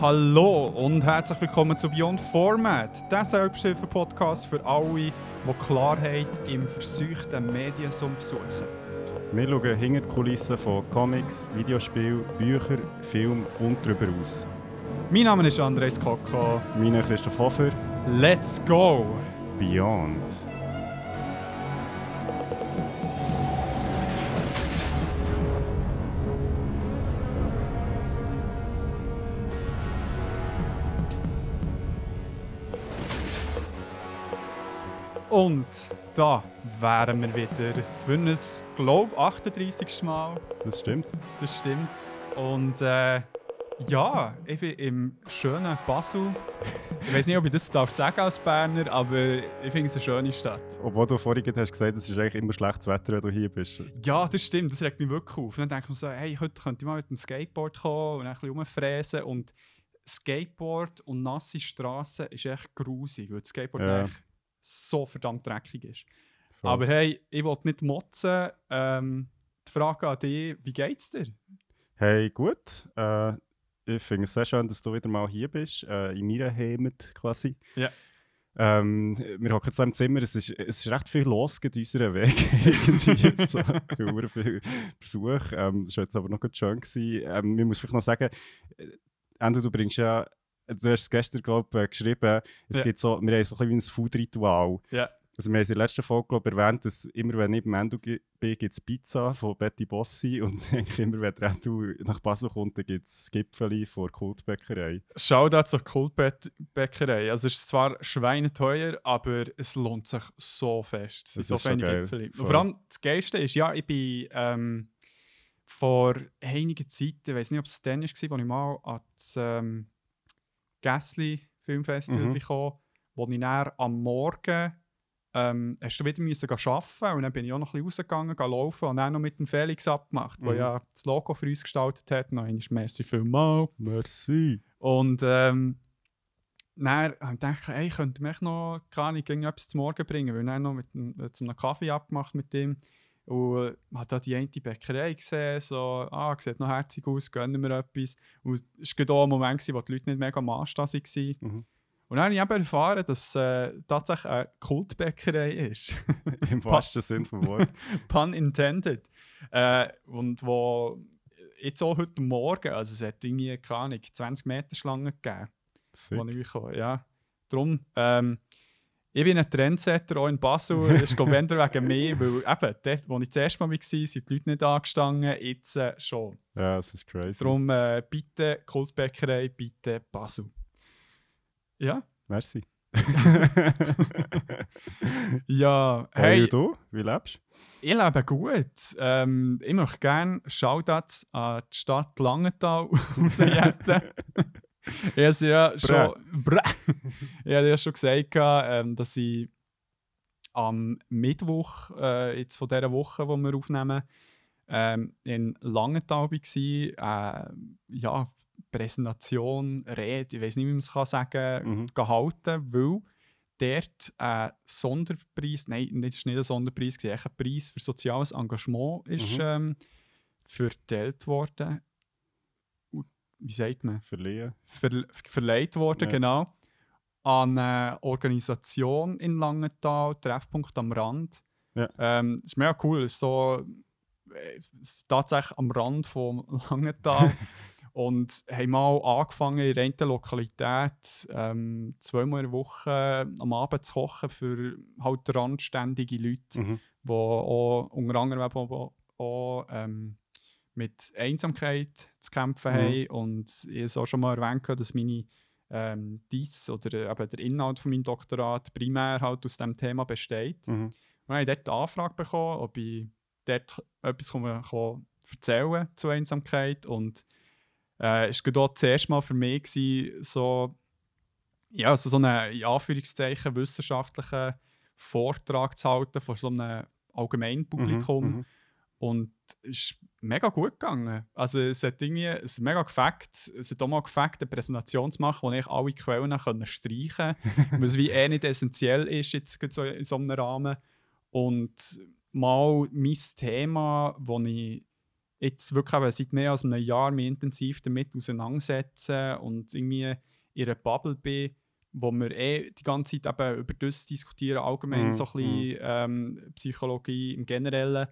Hallo und herzlich willkommen zu Beyond Format, der Selbsthilfe-Podcast für alle, die Klarheit im verseuchten Mediensumpf suchen. Wir schauen hinter die Kulissen von Comics, Videospielen, Büchern, Filmen und darüber aus. Mein Name ist Andres Koko. Mein Name ist Christoph Hofer. Let's go! Beyond. Und da wären wir wieder für ein, glaube 38. Mal. Das stimmt. Das stimmt. Und äh, ja, ich bin im schönen Basel. Ich weiß nicht, ob ich das darf sagen als Berner, aber ich finde es eine schöne Stadt. Obwohl du vorhin hast gesagt es ist eigentlich immer schlechtes Wetter, wenn du hier bist. Ja, das stimmt. Das regt mich wirklich auf. Und dann denke ich mir so, hey, heute könnte ich mal mit dem Skateboard kommen und ein bisschen rumfräsen. Und Skateboard und nasse Straßen ist echt grusig, weil das Skateboard Ja. echt so verdammt dreckig ist. Voll. Aber hey, ich wollte nicht motzen. Ähm, die Frage an dich, wie geht's dir? Hey, gut. Äh, ich finde es sehr schön, dass du wieder mal hier bist, äh, in meiner Heimat quasi. Ja. Ähm, wir hocken jetzt im Zimmer, es ist, es ist recht viel los in unserem Weg. Irgendwie so hure viel Besuch. Ähm, das war jetzt aber noch gut schön. Gewesen. Ähm, ich muss vielleicht noch sagen, äh, Endo, du bringst ja, du hast es gestern, glaube ich, äh, geschrieben, es Ja. gibt so, wir haben so ein bisschen wie ein Food-Ritual. Ja. Also wir haben in der letzten Folge glaub, erwähnt, dass immer wenn ich beim Endo bin, gibt es Pizza von Betty Bossi und eigentlich immer wenn der Endo nach Basel kommt, dann gibt es Gipfeli der Kultbäckerei. Shoutout zur Kultbäckerei. Also es ist zwar schweineteuer, aber es lohnt sich so fest. Es sind so viele geil. Gipfel. Und Voll. vor allem das Geilste ist, ja, ich bin ähm, vor einiger Zeit, ich weiß nicht, ob es dann war, als ich mal an das ähm, Gässli Filmfestival Mhm. bekam, wo ich dann am Morgen ähm, hast du wieder müssen arbeiten und dann bin ich auch noch ein bisschen rausgegangen, laufen und dann noch mit dem Felix abgemacht, der Mhm. ja das Logo für uns gestaltet hat. Noch einmal merci vielmals. Merci. Und ähm, dann habe ich gedacht, hey, könnte mich noch keine irgendetwas zum Morgen bringen, weil dann noch mit, äh, zum Kaffee abgemacht mit ihm. Und äh, habe da die eine Bäckerei gesehen, so, ah, sieht noch herzig aus, gönnen wir etwas. Und es war auch ein Moment, wo die Leute nicht mega am Anstehen waren. Mhm. Und dann habe ich eben erfahren, dass es äh, tatsächlich eine Kultbäckerei ist. Im wahrsten Sinne vom Wort. Pun intended. Äh, und wo jetzt auch heute Morgen, also es hat irgendwie, keine Ahnung, 20 Meter Schlange gegeben. Sick. wo ich bekomme. Ja. Darum, ähm, ich bin ein Trendsetter auch in Basel. Das ist eher wegen mir, weil eben, dort, wo ich das erste Mal war, sind die Leute nicht angestanden, jetzt äh, schon. Ja, das ist crazy. Darum äh, bitte Kultbäckerei, bitte Basel. Ja, Merci. ja, hey, hey, und du? Wie lebst du? ich lebe gut. Ähm, ich möchte gerne Shoutouts an die Stadt Langenthal rausjeten. ich habe ja schon, Brä. ich habe ja schon gesagt, ähm, dass ich am Mittwoch äh, jetzt von dieser Woche, die wir aufnehmen, ähm, in Langenthal war. Äh, ja, Präsentation, Rede, ich weiß nicht, wie man es kann sagen Mhm. gehalten, weil dort ein Sonderpreis, nein, das ist nicht ein Sonderpreis, war ein Preis für soziales Engagement ist, Mhm. ähm, verteilt worden. Wie sagt man? Verliehen? Ver verleiht worden, Ja. genau. An eine Organisation in Langenthal, Treffpunkt am Rand. Ja. Ähm, das ist mega cool, ist so äh, tatsächlich am Rand von Langenthal. Und haben mal angefangen, in einer Lokalität ähm, zweimal in der Woche am Abend zu kochen für halt randständige Leute, Mhm. die auch unter anderem auch, auch ähm, mit Einsamkeit zu kämpfen Mhm. haben. Und ich habe es auch schon mal erwähnt, dass meine ähm, dies oder eben der Inhalt von meinem Doktorat primär halt aus diesem Thema besteht. Mhm. Und habe ich dort die Anfrage bekommen, ob ich dort etwas kann, kann erzählen zu Einsamkeit. Und äh, es war gerade auch das erste Mal für mich, gewesen, so, ja, also so einen in Anführungszeichen wissenschaftlichen Vortrag zu halten vor so einem Allgemeinpublikum. Mhm. Mhm. Und es mega gut gegangen. Also es hat irgendwie es hat mega gefackt, es hat auch mal gefackt, eine Präsentation zu machen, wo ich alle Quellen können streichen konnte, was wie eh nicht essentiell ist jetzt so in so einem Rahmen. Und mal mein Thema, wo ich jetzt wirklich eben seit mehr als einem Jahr mich intensiv damit auseinandersetze und irgendwie in einer Bubble bin, wo wir eh die ganze Zeit eben über das diskutieren, allgemein Mhm, so ein bisschen ähm, Psychologie im Generellen.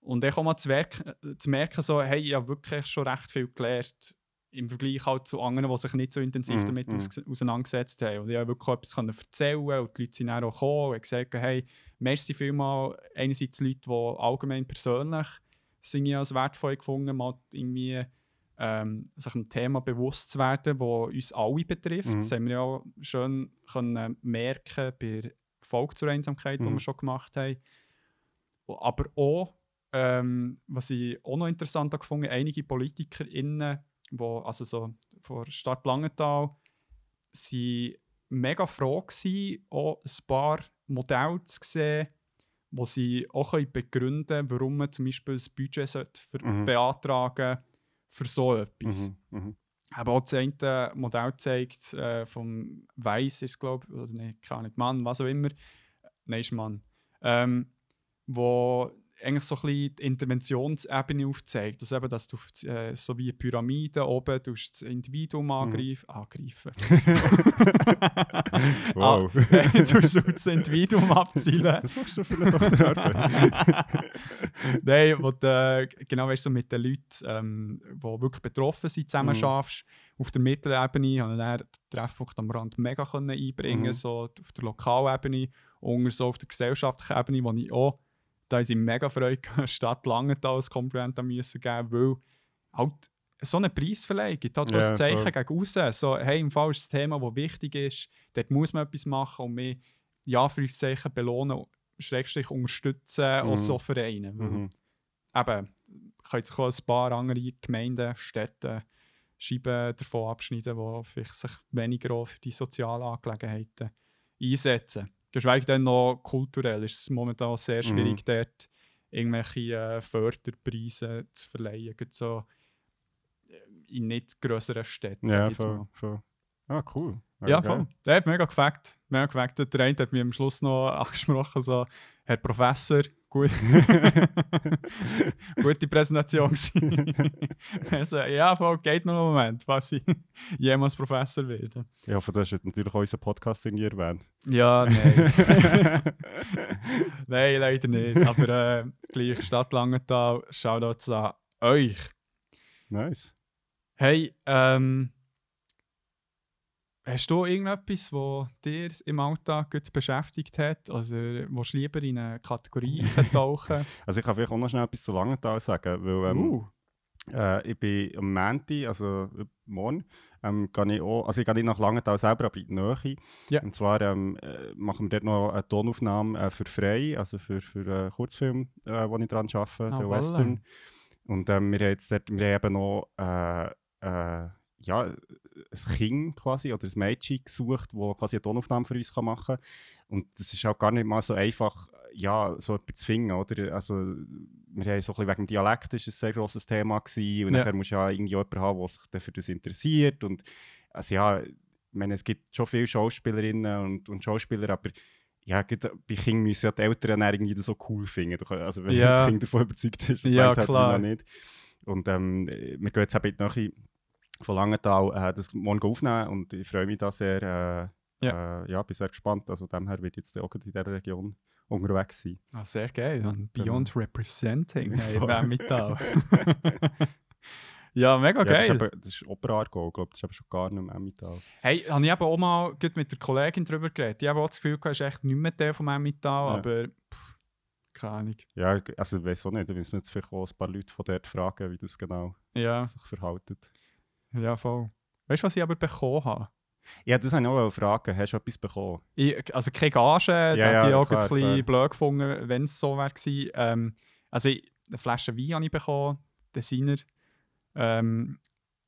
Und dann auch mal zu, werk- zu merken, so, hey, ich habe wirklich schon recht viel gelernt im Vergleich halt zu anderen, die sich nicht so intensiv Mhm, damit mhm. aus auseinandergesetzt haben. Und ich habe wirklich etwas erzählen und die Leute sind auch gekommen und gesagt, hey, merci vielmal einerseits Leute, die allgemein persönlich sind ja als wertvoll gefunden, mal irgendwie ähm, sich einem Thema bewusst zu werden, das uns alle betrifft. Mhm. Das haben wir ja auch schön können merken bei der Folge zur Einsamkeit, die Mhm. wir schon gemacht haben. Aber auch, ähm, was ich auch noch interessant habe gefunden einige PolitikerInnen, wo, also so von der Stadt Langenthal, sind mega froh gewesen, auch ein paar Modelle zu sehen, wo sie auch können begründen können, warum man zum Beispiel ein Budget sollte für Mhm. beantragen für so etwas. Mhm, mhm. Aber auch das eine Modell zeigt, äh, vom Weiss ist es, glaube ich, oder nee, keine Mann, was auch immer. Nein, ist Mann. Ähm, wo eigentlich so ein bisschen die Interventionsebene aufzeigt. Dass eben, dass du äh, so wie eine Pyramide oben du das Individuum angreif angreifen. Wow. Ah, du sollst das Individuum abzielen. Was machst du für eine Doktorarbeit? Nein, wo du, äh, genau weißt du, mit den Leuten, ähm, die wirklich betroffen sind, zusammen Mhm. schaffst. Auf der Mittelebene konnte ich dann den Treffpunkt am Rand mega einbringen, Mhm. so auf der Lokalebene, und so auf der gesellschaftlichen Ebene, wo ich auch, da ist ich mega Freude Stadt Langenthal als Kompliment müssen geben, weil halt so eine Preisverleihung gibt halt auch Ja, ein Zeichen voll. gegen außen. So, hey, im Fall ist das Thema, das wichtig ist, dort muss man etwas machen und mich, ja, für uns Zeichen belohnen, Schrägstrich unterstützen, auch Mhm. so Vereine. Mhm. eben, können sich auch ein paar andere Gemeinden, Städte Scheiben davon abschneiden, die vielleicht sich weniger auch für die sozialen Angelegenheiten einsetzen. Geschweige denn noch kulturell ist es momentan sehr Mhm. schwierig, dort irgendwelche äh, Förderpreise zu verleihen. Gerade so äh, in nicht grösseren Städten. Ja, voll, voll. Ah, cool. Ja, Okay. voll. Der hat mega gefackt. Mega gefackt. Der eine hat mich am Schluss noch angesprochen, so, Herr Professor, gut. gute Präsentation also, ja, voll, geht noch einen Moment, was ich jemals Professor werde. Ja, von das hast natürlich auch unseren Podcast in erwähnt. Ja, nein. nein, leider nicht. Aber äh, gleich Stadt Langenthal, Shoutouts an euch. Nice. Hey, ähm, hast du irgendetwas, was dir im Alltag gut beschäftigt hat? Also, willst du lieber in eine Kategorie tauchen? Also ich kann vielleicht auch noch schnell etwas zu Langenthal sagen, weil ähm, uh, äh, ich bin am Montag, also äh, morgen, ähm, gehe ich auch, also ich gehe nicht nach Langenthal selber, aber in die Nähe. Ja. Und zwar ähm, äh, machen wir dort noch eine Tonaufnahme äh, für frei, also für, für einen Kurzfilm, äh, wo ich dran arbeite, Ah, der voilà. Western. Und ähm, wir haben jetzt dort, wir haben eben noch äh, äh, ja, ein Kind quasi oder ein Mädchen gesucht, das quasi eine Tonaufnahme für uns machen kann. Und das ist auch gar nicht mal so einfach, ja, so etwas zu finden, oder? Also, wir haben so ein bisschen wegen dem Dialekt ist ein sehr grosses Thema gewesen und Ja. nachher musst du ja irgendwie jemanden haben, der sich dann für das interessiert und also ja, ich meine, es gibt schon viele Schauspielerinnen und, und Schauspieler, aber ja, bei Kindern müssen ja die Eltern irgendwie das so cool finden. Also wenn Ja. das Kind davon überzeugt ist, das Ja, halt klar. noch nicht. Und ähm, wir gehen jetzt eben in die Nähe von Langenthal äh, das morgen aufnehmen und ich freue mich da sehr. Äh, ja. Äh, ja, bin sehr gespannt. Also dem her wird jetzt auch in dieser Region unterwegs sein. ah, sehr geil. Und Genau. Beyond Representing, hey, Voll. wer mit da? ja, mega Ja, das, ist geil. eben, das ist Oberargau, glaube das ist aber schon gar nicht mehr Emmental. Hey, habe ich eben auch mal mit der Kollegin darüber geredet. Ich habe auch das Gefühl, du ist echt nicht mehr der vom Emmental, Ja. aber pff, keine Ahnung. Ja, also ich weiß auch nicht, da müssen wir jetzt vielleicht auch ein paar Leute von dort fragen, wie das genau Ja, sich verhaltet. Ja, voll. Weißt du, was ich aber bekommen habe? Ja, das wollte ich auch fragen. Hast du etwas bekommen? Ich, also keine Gage, da ja, ich auch klar, ein bisschen blöd gefunden, wenn es so wäre. Ähm, also ich, eine Flasche Wein habe ich bekommen, Designer. Ähm,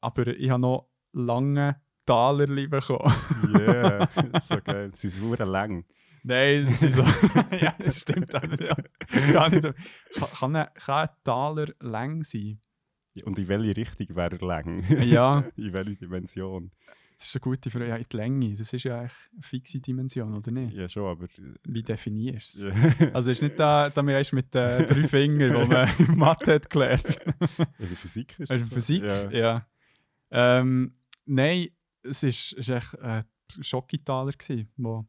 aber ich habe noch lange Talerli bekommen. Yeah, so geil. Sie sind super lang. Nein, das ist so. ja, das stimmt ja. Nicht. Kann, kann, ein, kann ein Taler lang sein? Und in welche Richtung wäre er lang? Ja. in welche Dimension? Das ist eine gute Frage. Ja, in die Länge. Das ist ja eigentlich eine fixe Dimension, oder nicht? Ja, schon, aber. Wie definierst du es? Ja. Also ist nicht da, da wir mit den drei Fingern, die man in Mathe hat gelernt. in der Physik ist In das so? Physik, Ja. ja. Ähm, nein, es war ist, ist echt ein Schockitaler, wo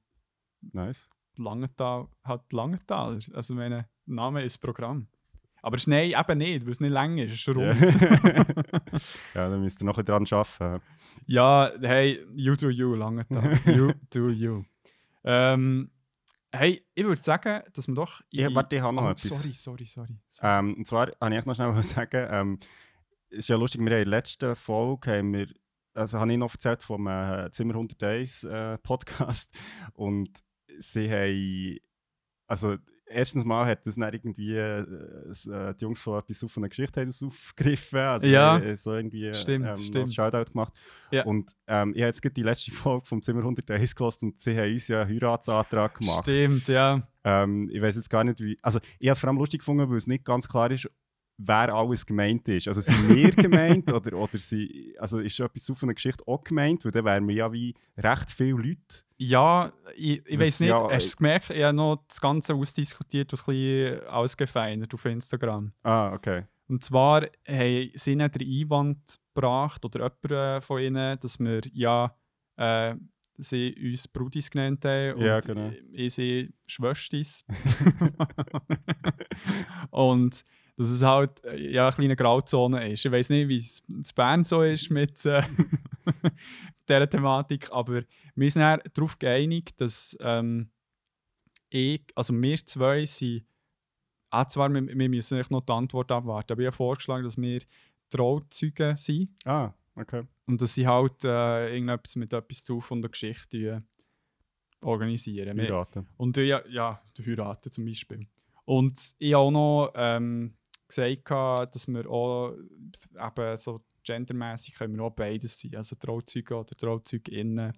Nice. Langenthal hat Langenthaler. Also mein Name ist Programm. Aber es ist nein, eben nicht, weil es nicht lang ist, es ist schon Ja. rund. ja, dann müsst ihr noch ein dran arbeiten. ja, hey, you do you, Langenthal. You do you. Ähm, hey, ich würde sagen, dass wir doch... Ja, die- warte, ich habe noch Oh, etwas. Sorry, sorry, sorry. sorry. Ähm, und zwar wollte ich noch schnell sagen, ähm, es ist ja lustig, wir haben in der letzten Folge, haben wir, also habe ich noch erzählt vom äh, Zimmer 101 äh, Podcast und sie haben, also erstens mal hat das dann irgendwie, äh, äh, die Jungs von etwas auf von einer Geschichte haben das aufgegriffen, also Ja. haben so irgendwie Stimmt, ähm, stimmt. Shoutout gemacht Ja. und ähm, ich habe jetzt gerade die letzte Folge vom Zimmer 101 gehört und sie haben uns ja einen Heiratsantrag gemacht. Stimmt, ja. Ähm, ich weiß jetzt gar nicht, wie. Also, ich habe es vor allem lustig gefunden, weil es nicht ganz klar ist, wer alles gemeint ist. Also, sind wir gemeint oder, oder sie, also ist etwas von einer Geschichte auch gemeint? Weil dann wären wir ja wie recht viele Leute. Ja, ich, ich weiß nicht, ja, hast du es gemerkt? Ich habe noch das Ganze ausdiskutiert und ein bisschen ausgefeinert auf Instagram. Ah, okay. Und zwar haben sie den Einwand gebracht, oder jemand äh, von ihnen, dass wir ja äh, sie uns Brudis genannt haben und Ja, genau. ich sie Schwöstis. und dass es halt äh, ja, eine kleine Grauzone ist. Ich weiß nicht, wie es in Bern so ist mit äh, dieser Thematik, aber wir sind darauf geeinigt, dass ähm, ich, also wir zwei sind Ah, zwar, wir, wir müssen noch die Antwort abwarten, aber ich habe vorgeschlagen, dass wir Trauzeugen sind Ah, okay. und dass sie halt äh, irgendetwas mit etwas zu von der Geschichte äh, organisieren. Heiraten. und äh, ja, ja, die heiraten zum Beispiel. Und ich habe auch noch ähm, gesagt, dass wir auch eben so gendermäßig können wir auch beides sein. Also Trauzeuge oder Trauzeuginnen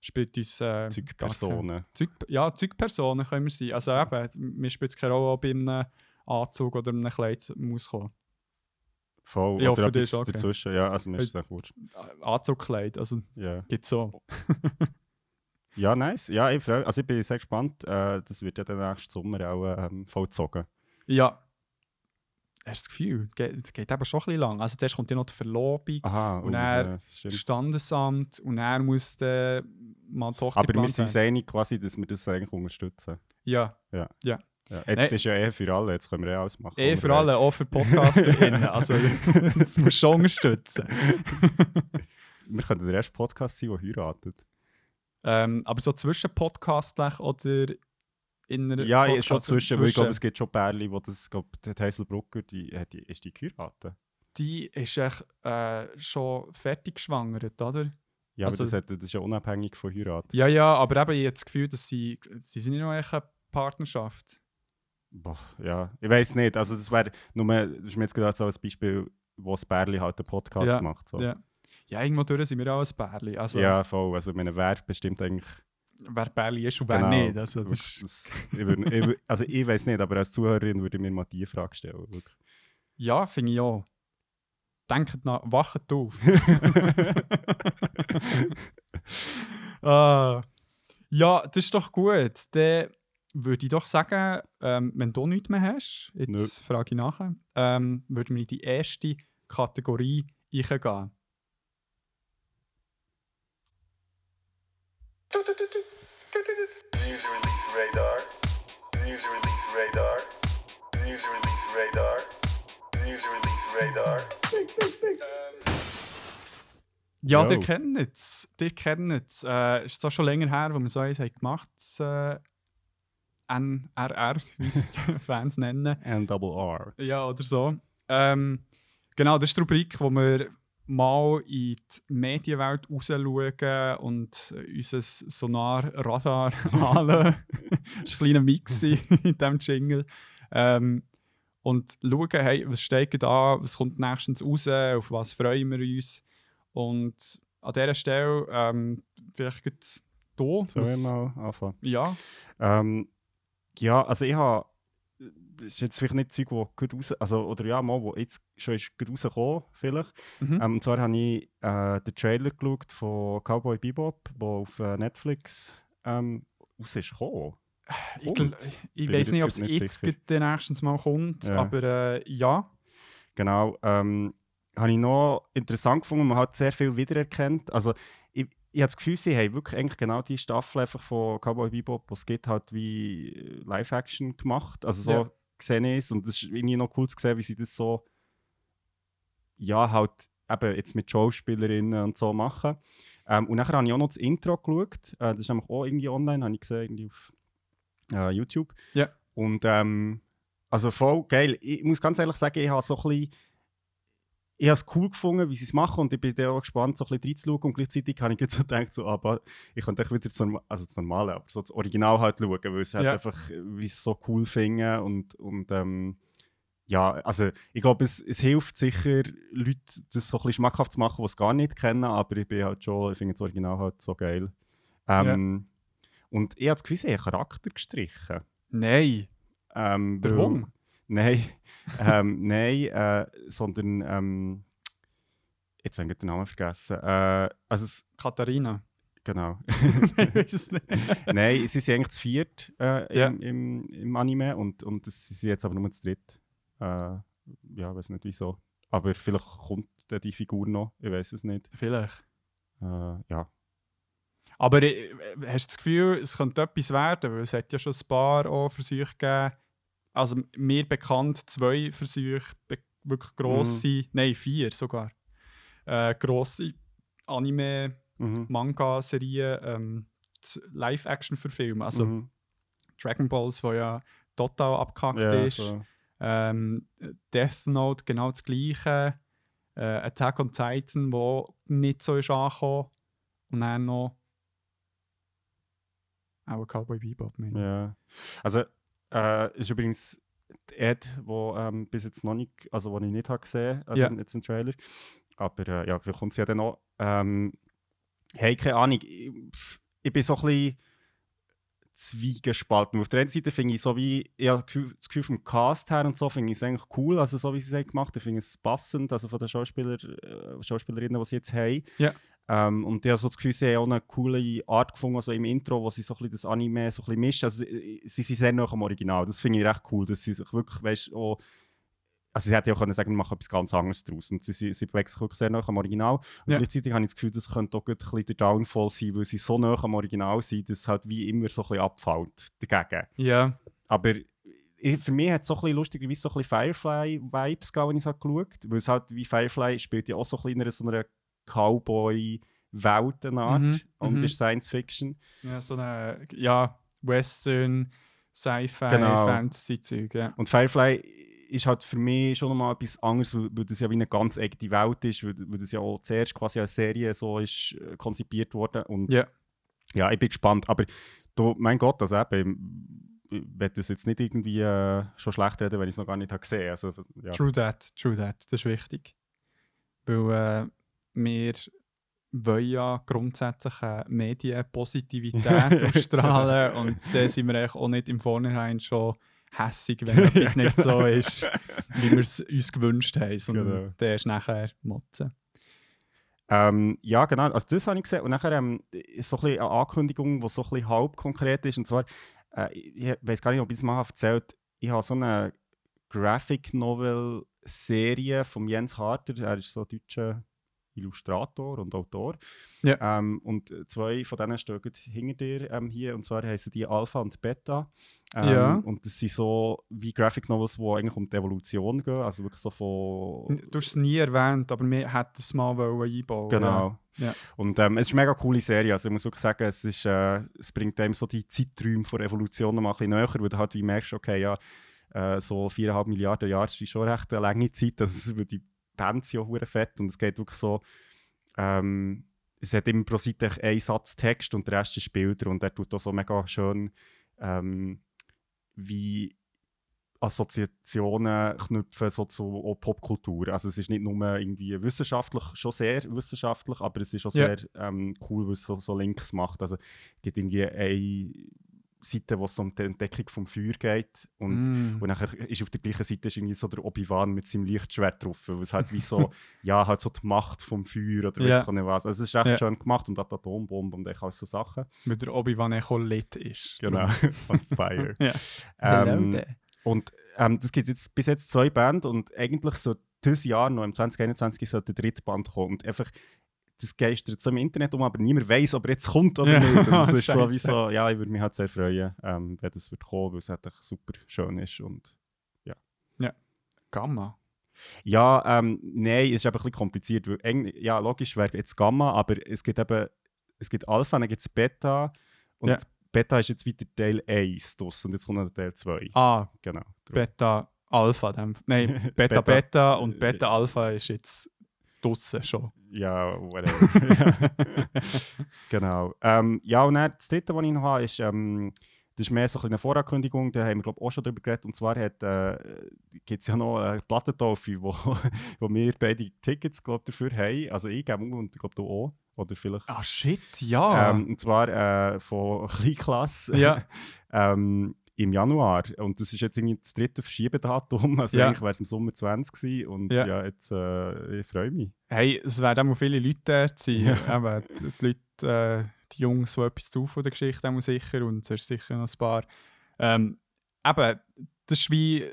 spielt uns äh, Zeugpersonen. Zeug, ja, Zeugpersonen können wir sein. Also eben, mir spielt es keine Rolle, ob in einem Anzug oder in einem Kleid muss kommen. Voll. Ja, oder dich etwas ist okay. dazwischen. Ja, also mir ist das wurscht. Anzugkleid, also Ja. gibt so. ja, nice. Ja, ich, freu, also ich bin sehr gespannt. Äh, das wird ja dann nächsten Sommer auch ähm, vollzogen. Ja. Hast du das Gefühl? Geht, es geht eben schon ein bisschen lang. Also zuerst kommt ja noch die Verlobung, Aha, Und uh, er- ja. Standesamt und er muss dann mal Hochzeit Aber wir sind uns einig, quasi, dass wir das eigentlich unterstützen. Ja, Ja. Ja. Jetzt Nein. ist ja eh für alle, jetzt können wir eh alles machen. eh für alle, auch für PodcasterInnen. also das musst du schon unterstützen. Wir könnten der erste Podcast sein, der heiratet. ähm, aber so zwischen Podcastlich oder in einer Ja, Podcast- schon zwischen, weil ich glaube, es gibt schon Pärchen, wo das, glaub, die Heiselbrucker, die, hat die, ist die geheiratet? die ist echt äh, schon fertig geschwangert, oder? Ja, Also- aber das, hat, das ist ja unabhängig von Heirat. Ja, ja, aber eben, ich habe das Gefühl, dass sie, sie sind nicht noch eine Partnerschaft. Boah, ja, ich weiß nicht. Also das wäre nur, das ist mir jetzt gerade so ein Beispiel, wo das Pärchen halt einen Podcast Ja, macht. So. Ja. ja, irgendwo durch sind wir auch ein Pärchen. Also, ja, voll. Also meine wer bestimmt eigentlich. Wer Pärchen ist und wer genau, nicht. Also, das das, ich würd, ich, also ich weiß nicht, aber als Zuhörerin würde ich mir mal die Frage stellen. Wirklich. ja, finde ich auch. Denkt nach, wacht auf. Ah. ja, das ist doch gut. Dann würde ich doch sagen, ähm, wenn du nichts mehr hast, jetzt Nö. frage ich nachher, ähm, würden wir in die erste Kategorie eingehen. News release radar. News release radar. News release radar. News release radar. Ja, ihr kennt es. Ihr kennt es. Äh, ist zwar schon länger her, wo wir so eins haben gemacht haben. Äh, NRR, wie es die Fans nennen. N double R. Ja, oder so. Ähm, genau, das ist die Rubrik, wo wir mal in die Medienwelt rausschauen und unser Sonar-Radar anschauen. das ist ein kleiner Mix in diesem Jingle. Ähm, und schauen, hey, was steht da, was kommt nächstens raus, auf was freuen wir uns. Und an dieser Stelle ähm, vielleicht gleich Du? Soll ich was- mal anfangen? Ja. Ähm, ja, also ich habe. Ist jetzt vielleicht nicht Zeug, wo gut raus. Also, oder ja, mal, wo jetzt schon ist gut rausgekommen, vielleicht. Mhm. Ähm, und zwar habe ich äh, den Trailer geschaut von Cowboy Bebop, der auf äh, Netflix ähm, raus ist gekommen. ich ich weiß ich nicht, ob es jetzt gerade nächstens mal kommt, Ja. aber äh, ja. Genau. Ähm, habe ich noch interessant gefunden, man hat sehr viel wiedererkannt. Also, ich, ich habe das Gefühl, sie haben wirklich eigentlich genau die Staffel einfach von Cowboy Bebop, die es gibt, halt wie äh, Live-Action gemacht. Also so Ja. Gesehen ist. Und es ist irgendwie noch cool zu sehen, wie sie das so, ja, halt eben jetzt mit Schauspielerinnen und so machen. Ähm, und nachher habe ich auch noch das Intro geschaut. Äh, das ist nämlich auch irgendwie online, habe ich gesehen, irgendwie auf äh, YouTube. Ja. Und ähm, also voll geil. Ich muss ganz ehrlich sagen, ich habe so ein bisschen ich habe es cool gefunden, wie sie es machen und ich bin auch gespannt, so ein bisschen reinzuschauen und gleichzeitig habe ich jetzt so gedacht, so, aber ich könnte wieder das, also das Normale, aber so das Original halt schauen, weil es halt Ja. einfach, wie es so cool finde und, und ähm, ja, also ich glaube, es, es hilft sicher, Leute das so ein bisschen schmackhaft zu machen, die es gar nicht kennen, aber ich bin halt schon, ich finde das Original halt so geil. Ähm, Und ich habe das Gefühl, sie haben Charakter gestrichen. Nein. Ähm, Hung. Nein, ähm, nein, äh, sondern ähm, jetzt habe ich den Namen vergessen. Äh, also es, Katharina. genau. nein, sie sind eigentlich zu viert äh, Ja. im, im, im Anime und, und sie sind jetzt aber nur zu dritt. Äh, ja, weiß nicht wieso. Aber vielleicht kommt die Figur noch, ich weiß es nicht. Vielleicht. Äh, ja. Aber äh, hast du das Gefühl, es könnte etwas werden? Weil es hat ja schon ein paar auch Versuche gegeben. Also mir bekannt zwei Versuche, wirklich grosse, nein, vier sogar. Äh, grosse Mhm. Anime-Manga-Serien ähm, Live-Action verfilmen. Also mhm. Dragon Balls, wo ja total abgekackt ja, ist. so. Ähm, Death Note genau das gleiche. Äh, Attack on Titan, wo nicht so ist angekommen. Und dann noch. Auch Cowboy Bebop. ich. Ja. Also, äh, ist übrigens die Ad, wo ähm, bis jetzt noch nicht, also wo ich nicht habe gesehen, also Ja. jetzt im Trailer. Aber äh, ja, vielleicht kommt sie ja dann noch. Ähm, hey, keine Ahnung. Ich, ich bin so ein bisschen zwiegespalten. Auf der einen Seite finde ich so wie, ich habe das Gefühl- vom Cast her und so, finde ich es eigentlich cool, also so wie sie es haben gemacht haben. Ich finde es passend, also von den Schauspieler, äh, Schauspielerinnen, die sie jetzt haben. Ja. Ähm, und ich habe so das Gefühl, sie haben auch eine coole Art gefunden, also im Intro, wo sie so ein bisschen das Anime so ein bisschen mischen. Also, sie, sie sind sehr nah am Original. Das finde ich recht cool, dass sie sich wirklich, weißt, auch, also sie hätte ja auch können sagen, wir machen etwas ganz anderes draus. Und sie, sie, sie bewegen sich sehr nah am Original. Und Ja. gleichzeitig habe ich das Gefühl, das könnte auch ein bisschen der Downfall sein, weil sie so nah am Original sind, dass es halt wie immer so ein bisschen abfällt dagegen. Ja, Aber für mich hat es so ein bisschen lustigerweise so ein bisschen Firefly-Vibes gehabt, wenn ich es halt geschaut habe. Weil es halt wie Firefly spielt ja auch so ein bisschen in so einer Cowboy-Welt eine Art Mhm, und mhm. ist Science Fiction. ja so eine ja, Western, Sci-Fi, Genau. Fantasy-Zeug. Ja. Und Firefly ist halt für mich schon nochmal etwas anderes, weil, das ja wie eine ganz eigene Welt ist, weil, weil das ja auch zuerst quasi als Serie so ist äh, konzipiert worden. Und Ja. ja, ich bin gespannt. Aber du, mein Gott, also eben, ich werde das jetzt nicht irgendwie äh, schon schlecht reden, wenn ich es noch gar nicht habe gesehen also, ja. True that, true that. Das ist wichtig. Weil äh, wir wollen ja grundsätzlich Medienpositivität ausstrahlen und da sind wir eigentlich auch nicht im Vornherein schon hässig, wenn etwas nicht so ist, wie wir es uns gewünscht haben, sondern Genau. der ist nachher motzen. Ähm, ja, genau. Also das habe ich gesehen. Und nachher ähm, ist so ein eine Ankündigung, die so ein bisschen halb konkret ist. Und zwar, äh, ich weiß gar nicht, ob ich es mal erzählt ich habe so eine Graphic Novel Serie von Jens Harter. Er ist so deutscher Illustrator und Autor. Ja. Ähm, und zwei von denen stehen hinter dir ähm, hier. Und zwar heißen die Alpha und Beta. Ähm, Ja. Und das sind so wie Graphic Novels, die eigentlich um die Evolution gehen. Also wirklich so von. Du hast es nie erwähnt, aber wir hätten es mal wollen einbauen Genau. Ja. Und ähm, es ist eine mega coole Serie. Also ich muss wirklich sagen, es, ist, äh, es bringt einem so die Zeiträume von Evolution noch mal ein bisschen näher, weil du halt wie merkst, okay, ja, äh, so 4,5 Milliarden Jahre ist schon recht eine lange Zeit. Also es die Bands ja hure fett und es geht wirklich so, ähm, es hat immer pro Seite einen Satz Text und der Rest ist Bilder und er tut auch so mega schön, ähm, wie Assoziationen knüpfen so zu auch Popkultur. Also es ist nicht nur irgendwie wissenschaftlich, schon sehr wissenschaftlich, aber es ist auch Ja. sehr ähm, cool, was es so, so Links macht. Also es gibt irgendwie eine Seite, wo es um die Entdeckung vom Feuer geht und Mm. und nachher ist auf der gleichen Seite ist irgendwie so der Obi-Wan mit seinem Lichtschwert drauf, was halt wie so, ja, halt so die Macht vom Feuer oder Ja. weiß ich nicht was. Also es ist echt Ja. schön gemacht und hat Atombombe und all so Sachen. Weil der Obi-Wan Echo lit ist. Genau, on fire. Ja. Ähm, there. und ähm, das gibt jetzt bis jetzt zwei Band und eigentlich so dieses Jahr, noch im 2021, soll der dritte Band kommen. Und einfach, das geistert so im Internet um, aber niemand weiß, ob er jetzt kommt oder Ja, nicht. Und das ist so wie so, ja, ich würde mich halt sehr freuen, ähm, wenn das wird kommen, weil es halt super schön ist. Und Gamma. ja, ähm, nein, es ist eben ein bisschen kompliziert. Weil eng, ja, logisch wäre jetzt Gamma, aber es gibt eben, es gibt Alpha, dann gibt es Beta und Ja. Beta ist jetzt wieder Teil 1 draus und jetzt kommt noch Teil 2. Ah, Genau. Beta Alpha. dem- Nein, Beta Beta- Beta und Beta Alpha ist jetzt draussen schon. Ja, whatever. genau. Ähm, ja, und dann das dritte, was ich noch habe, ist, ähm, das ist mehr so eine Vorankündigung, da haben wir glaube ich auch schon drüber geredet. Und zwar äh, gibt es ja noch eine Plattentaufe, wo, wo wir beide Tickets glaub, dafür haben. Also ich glaube und ich glaube du auch. Oder vielleicht. Ah, shit, ja. Ähm, und zwar äh, von Kleinklasse Ja. ähm, im Januar. Und das ist jetzt irgendwie das dritte Verschiebedatum. Also Ja. eigentlich wäre es im Sommer 20 gewesen. Und Ja. ja, jetzt äh, ich freue mich. Hey, es werden auch viele Leute dort sein. Ja. Eben, die, die Leute, äh, die Jungs, die etwas zu von der Geschichte haben, sicher. Und es ist sicher noch ein paar. Ähm, eben, das ist wie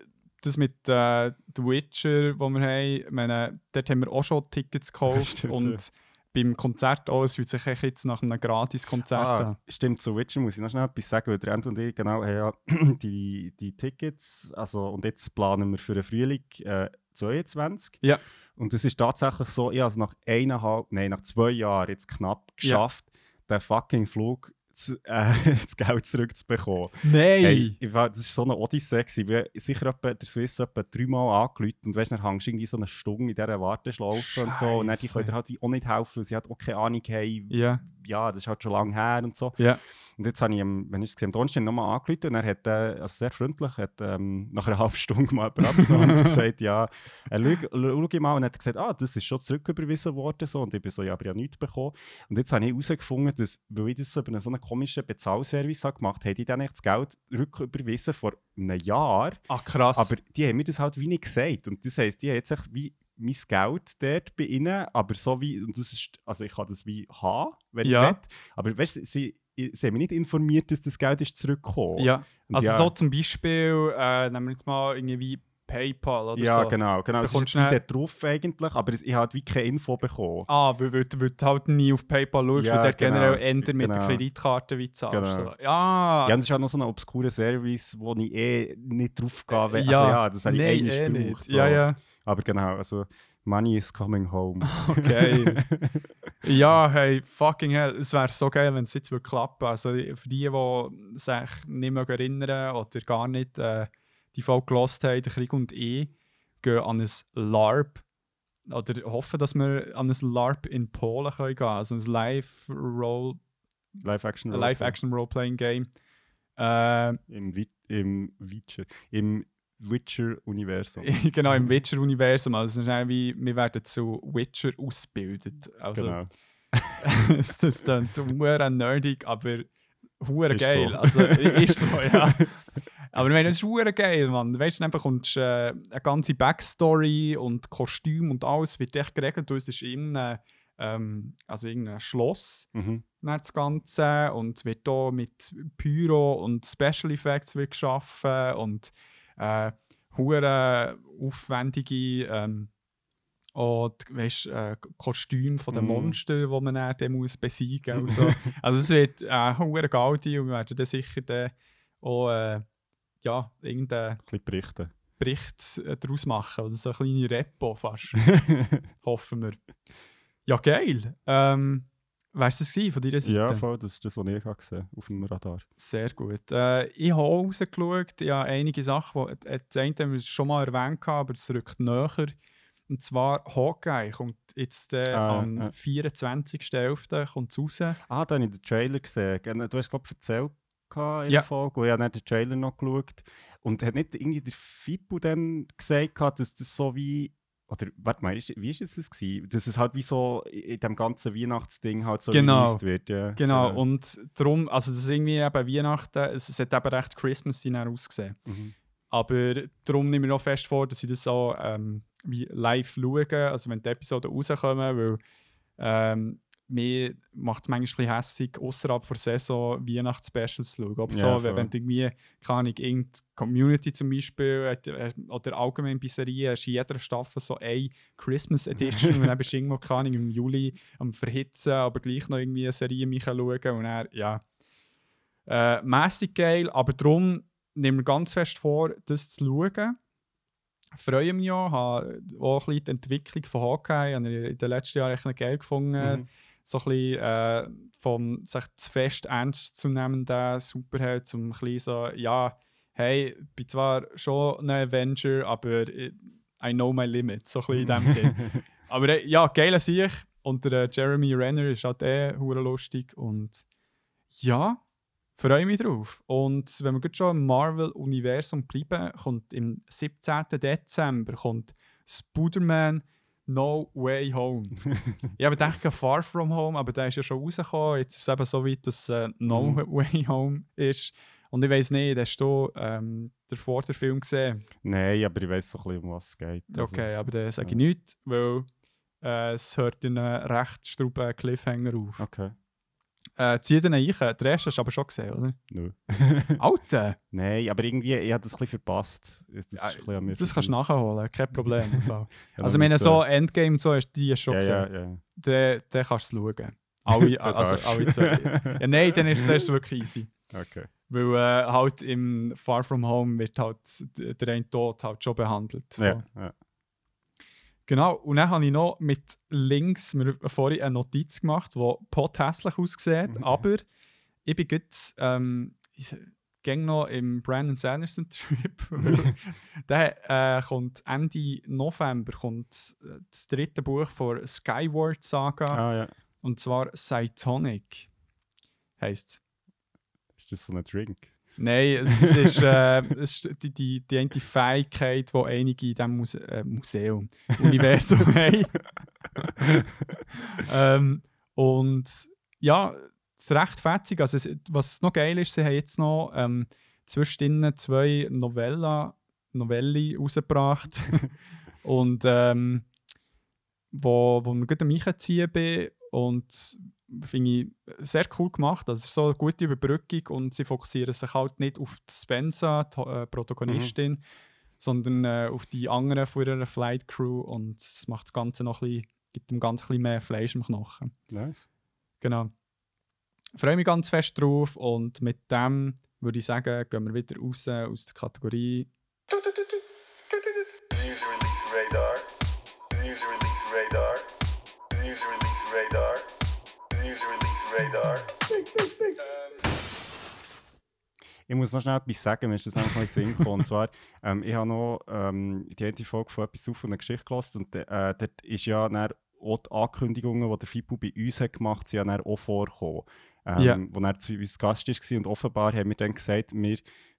das mit äh, The Witcher, wo wir haben. Ich meine, dort haben wir auch schon Tickets gekauft. Stimmt, und beim Konzert auch. Es fühlt sich jetzt nach einem Gratis-Konzert an. Ah, stimmt, zu Witcher muss ich noch schnell etwas sagen, weil der Ant und ich genau haben ja die, die Tickets, also und jetzt planen wir für den Frühling äh, 22. Ja. Und es ist tatsächlich so, ich habe es nach eineinhalb, nein, nach zwei Jahren jetzt knapp Ja. geschafft, den fucking Flug zu, äh, das Geld zurückzubekommen. Nein! Hey, ich das war so eine Odyssee. Wir haben sicher etwa, der Swiss etwa dreimal angerufen und weißt, dann hängst du irgendwie so eine Stunde in dieser Warteschlaufe und so. Und dann die können dir halt wie auch nicht helfen, weil sie halt auch keine Ahnung haben, Ja, ja, das ist halt schon lange her und so. ja. Und jetzt habe ich, wenn ich es gesehen Donnerstag nochmal angerufen und er hat, äh, also sehr freundlich, hat ähm, nach einer halben Stunde mal abgenommen und gesagt, ja, äh, schau, mal. Und hat gesagt, ah, das ist schon zurücküberwiesen worden. So. Und ich bin so, ja, aber ich habe nichts bekommen. Und jetzt habe ich herausgefunden, dass, weil ich das so über so einen komischen Bezahlservice gemacht hätte ich dann echt das Geld rücküberwiesen vor einem Jahr. Ach krass. Aber die haben mir das halt wie nicht gesagt. Und das heisst, die haben jetzt echt wie mein Geld dort bei ihnen, aber so wie, und das ist, also ich kann das wie haben, wenn Ja. ich will. Aber weißt du, sie, sie haben mich nicht informiert, dass das Geld ist zurückgekommen. ja. Und Also ja, so zum Beispiel, äh, nehmen wir jetzt mal irgendwie PayPal oder Ja, so. genau, genau. Das ist dort drauf eigentlich, aber ich habe halt wie keine Info bekommen. Ah, weil, weil, weil du halt nie auf PayPal schaust, Ja, weil du genau, generell ändern mit der genau. Kreditkarte wie zahlst. Genau. So. Ja, Ja, es ist auch noch so ein obskurer Service, wo ich eh nicht drauf gehe. Also ja. ja, das habe ich Nein, eh nicht nicht. gebraucht. So. Ja, ja. Aber genau, also Money is coming home. Okay. ja, hey, fucking hell. Es wäre so geil, wenn es jetzt würde klappen Also für die, die sich nicht mehr erinnern oder gar nicht äh, die Folge gelost haben, der Krieg und ich, gehen an ein LARP oder hoffen, dass wir an ein LARP in Polen können gehen Also ein Live-Role, Live-Action. Live-Action-Role-Playing-Game. Äh, Im, Wi- im Witcher. Im Witcher-Universum. genau, im Witcher-Universum. Also es ist wie, wir werden zu Witcher ausgebildet. Also, genau. das klingt hure nerdig, aber hure geil. so. Also ist so, ja. Aber ich meine, es ist geil, Mann. Weißt du, dann bekommst äh, eine ganze Backstory und Kostüm und alles wird echt geregelt. Du, es ist irgendein, ähm, also irgendein Schloss, Mhm. das Ganze und wird hier mit Pyro und Special Effects wird geschaffen und äh, hure aufwendige ähm, und weißt, äh, Kostüme von den Mhm. Monstern, die man dann, muss besiegen muss. Also, also es wird äh, hure Gaudi und wir werden dann sicher dann auch äh, ja, irgendeinen berichten. Bericht äh, daraus machen oder so eine kleine Repo fast. Hoffen wir. Ja, geil. Ähm, Weißt du das gewesen von deiner Seite? ja, voll, das ist das, was ich habe gesehen auf dem Radar. Sehr gut. Äh, ich habe rausgeschaut, ich habe einige Sachen, die, äh, das eine haben wir schon mal erwähnt, aber es rückt näher. Und zwar Hawkeye kommt jetzt äh, Ah, am ja. 24.11. kommt raus. Ah, da habe ich den Trailer gesehen. Genau, Du hast, glaube ich, erzählt, gehabt in Ja. der Folge. Und ich habe dann den Trailer noch geschaut. Und hat nicht irgendwie der Fippo dann gesagt, gehabt, dass das so wie. Oder, warte mal, ist, wie ist es das gewesen? Dass es halt wie so in dem ganzen Weihnachtsding halt so Genau. wird. Ja. Genau, Ja. und darum, also das ist irgendwie eben Weihnachten, es, es hat eben recht Christmas ausgesehen. Mhm. Aber darum nehme ich noch fest vor, dass ich das so ähm, wie live schaue, also wenn die Episoden rauskommen, weil ähm, mir macht es manchmal hässig, außerhalb der Saison Weihnachtsspecials zu schauen. Aber Ja, so, wenn, du irgendwie, keine Ahnung, irgendeine Community zum Beispiel oder allgemein bei Serien hast du in jeder Staffel so eine Christmas Edition und dann bist du irgendwo, keine Ahnung, im Juli am Verhitzen, aber gleich noch irgendwie eine Serie mich schauen und dann, ja, äh, mässig geil, aber darum nehme mir ganz fest vor, das zu schauen. Freue mich auch, habe auch ein bisschen die Entwicklung von Hawkeye habe ich in den letzten Jahren echt geil gefunden. Mhm. So ein bisschen äh, vom sich zu fest ernst zu nehmenden Superheld zum ein bisschen so, ja, hey, ich bin zwar schon ein Avenger, aber I know my limits, so ein bisschen in dem Sinn. Aber äh, ja, geiler Sieg. Und der äh, Jeremy Renner ist halt eh hure lustig. Und ja, freue mich drauf. Und wenn wir gerade schon im Marvel-Universum bleiben, kommt im 17. Dezember kommt Spider-Man No Way Home. ich habe gedacht, Far From Home, aber der ist ja schon rausgekommen. Jetzt ist es eben so weit, dass äh, No Mhm. Way Home ist. Und ich weiß nicht, hast du ähm, den Film gesehen? Nein, aber ich weiß so ein bisschen, um was es geht. Also, Okay, aber dann sage ich ja. nichts, weil äh, es hört in einem recht struben Cliffhanger auf. Okay, Äh, zieh den rein. Den ersten hast du aber schon gesehen, oder? nö. Alter! Nein, aber irgendwie, ich habe das ein bisschen verpasst. Das, Ja, Das kannst du nachholen, kein Problem. Ja, also, wenn du so äh, Endgame so hast, die hast du schon Ja, gesehen. ja, ja. Dann, dann kannst du es schauen. Alle, Dann also, alle zwei. Ja, nein, dann ist es wirklich easy. Okay. Weil äh, halt im Far From Home wird halt der ein Tod halt schon behandelt. Ja, ja. Genau, und dann habe ich noch mit links mir vorhin eine Notiz gemacht, die pothässlich aussieht, Mhm. aber ich bin gut, ähm, ich gehe noch im Brandon Sanderson Trip. der äh, kommt Ende November kommt äh, das dritte Buch von Skyward Saga Ah, ja. und zwar Cytonic heißt Ist das so ein Drink? Nein, es, es, ist, äh, es ist die, die, die eine Fähigkeit, die einige in diesem Muse äh, Museum, Universum haben. ähm, und ja, es ist recht fetzig. Also, es, was noch geil ist, sie haben jetzt noch ähm, zwischendrin zwei Novella, Novelli rausgebracht. und ähm, wo, wo wir gut am Einziehen bin und finde ich sehr cool gemacht. Also es ist so eine gute Überbrückung und sie fokussieren sich halt nicht auf die Spencer, die äh, Protagonistin, sondern äh, auf die anderen von ihrer Flight Crew und es macht das Ganze noch ein bisschen, gibt dem Ganzen ein bisschen mehr Fleisch im Knochen. Nice. Genau. Freue mich ganz fest drauf und mit dem würde ich sagen, gehen wir wieder raus aus der Kategorie radar. Ich muss noch schnell etwas sagen, mir ist das einfach mal in Sinn gekommen. Und zwar, ähm, ich habe noch ähm, die eine Folge von etwas auf von einer Geschichte gelassen und äh, dort ist ja dann auch die Ankündigungen, die der Fipu bei uns hat gemacht hat, sind ja dann auch vorgekommen. Ähm, Ja. Wo er zu uns Gast war und offenbar haben wir dann gesagt, wir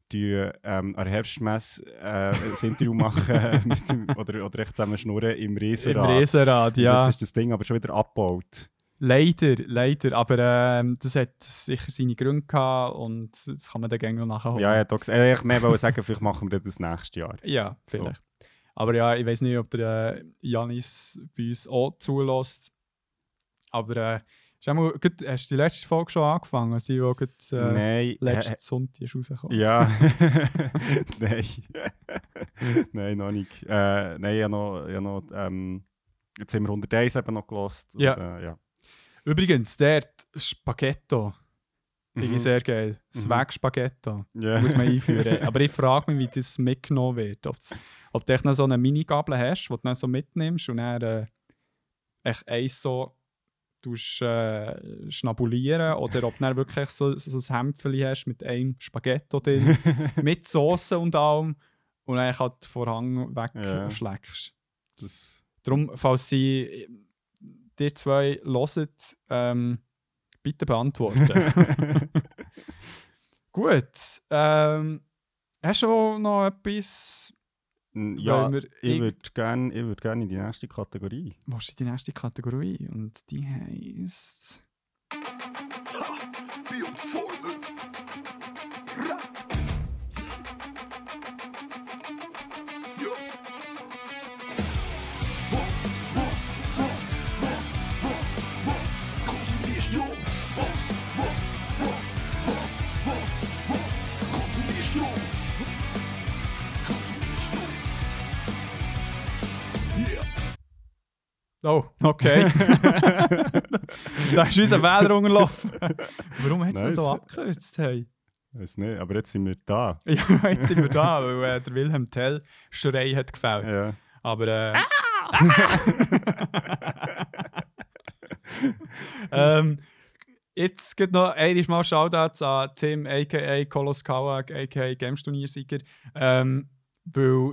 tun, ähm, an der Herbstmesse äh, ein Interview machen mit dem, oder, oder echt zusammen schnurren im im Riesenrad. Riesenrad. Und Ja, Jetzt ist das Ding aber schon wieder abgebaut. Leider, leider. Aber ähm, das hat sicher seine Gründe gehabt und das kann man dann gerne noch nachholen. Ja, ja, doch, äh, ich mehr wollte sagen, vielleicht machen wir das nächstes Jahr. Ja, vielleicht. Aber ja, ich weiß nicht, ob der äh, Janis bei uns auch zulässt. Aber äh, schau mal, gut, hast du die letzte Folge schon angefangen? Also die, gerade, äh, Nein. letzten äh, Sonntag ist rausgekommen. Ja. Nein. Nein, noch nicht. Äh, nein, ich habe noch, ich habe noch ähm, jetzt haben wir 101 eben noch gelost. Ja. äh, ja. Übrigens, der Spaghetto finde Mhm. ich sehr geil. Mhm. Swag Spaghetto Ja. muss man einführen. Aber ich frage mich, wie das mitgenommen wird. Ob's, ob du noch so eine Minigabel hast, die du dann so mitnimmst und dann äh, echt eins so tust, äh, schnabulieren oder ob du dann wirklich so, so ein Hämpfchen hast mit einem Spaghetto drin, mit Soße und allem und dann halt den Vorhang wegschlägst. das, Darum, falls sie die zwei hören, ähm, bitte beantworten. Gut. Ähm, hast du noch etwas? Ja, wir ich würde gerne würd gern in die nächste Kategorie. Was ist die nächste Kategorie? Und die heisst. Oh, okay. da ist unser Fehler unterlaufen. Warum hat es Nice. so abgekürzt? Hey? Weiß nicht, aber jetzt sind wir da. Ja, jetzt sind wir da, weil äh, der Wilhelm Tell Schrei hat gefällt. Ja. Aber äh, ähm, jetzt geht noch einmal mal Shoutouts an Tim, a.k.a. Kolos Kawak, a.k.a. Games-Turniersieger. Ähm, weil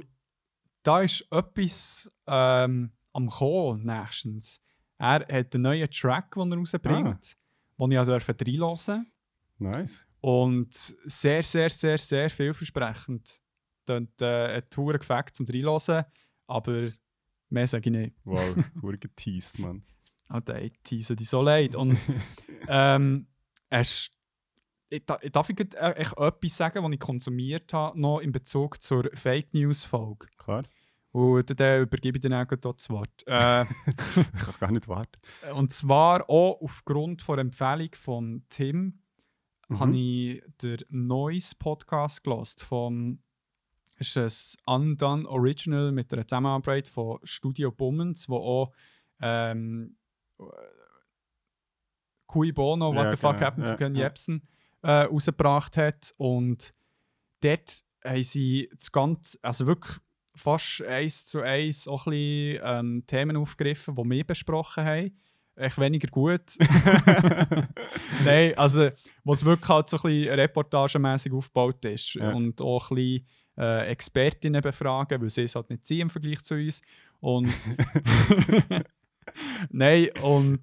da ist etwas ähm, am Kommen nächstens. Er hat einen neuen Track, den er rausbringt, den ich auch durfte. Nice. Und sehr, sehr, sehr, sehr vielversprechend. Und äh, hat Touren gefällt zum Reinhören, aber mehr sage ich nicht. Wow, wurde geteased, Mann. Alter, ich tease die so leid. Und ähm, ich, darf ich äh, echt etwas sagen, was ich konsumiert habe, noch in Bezug zur Fake News-Folge? Klar. Und dann übergebe ich dann auch das Wort. Äh, Ich kann gar nicht warten. und zwar auch aufgrund der Empfehlung von Tim Mhm. habe ich den Noise Podcast gelost vom ist ein Undone Original mit einer Zusammenarbeit von Studio Bummens, wo auch ähm, Cui Bono, What Ja, the fuck genau. happened to Ja, Ken ja. Jebsen äh, rausgebracht hat und dort haben sie das Ganze, also wirklich fast eins zu eins auch ein bisschen ähm, Themen aufgegriffen, die wir besprochen haben. Echt weniger gut. Nein, also, was wirklich halt so ein bisschen reportagemäßig aufgebaut ist. Ja. Und auch ein bisschen äh, Expertinnen befragen, weil sie es halt nicht sehen im Vergleich zu uns. Und. Nein, und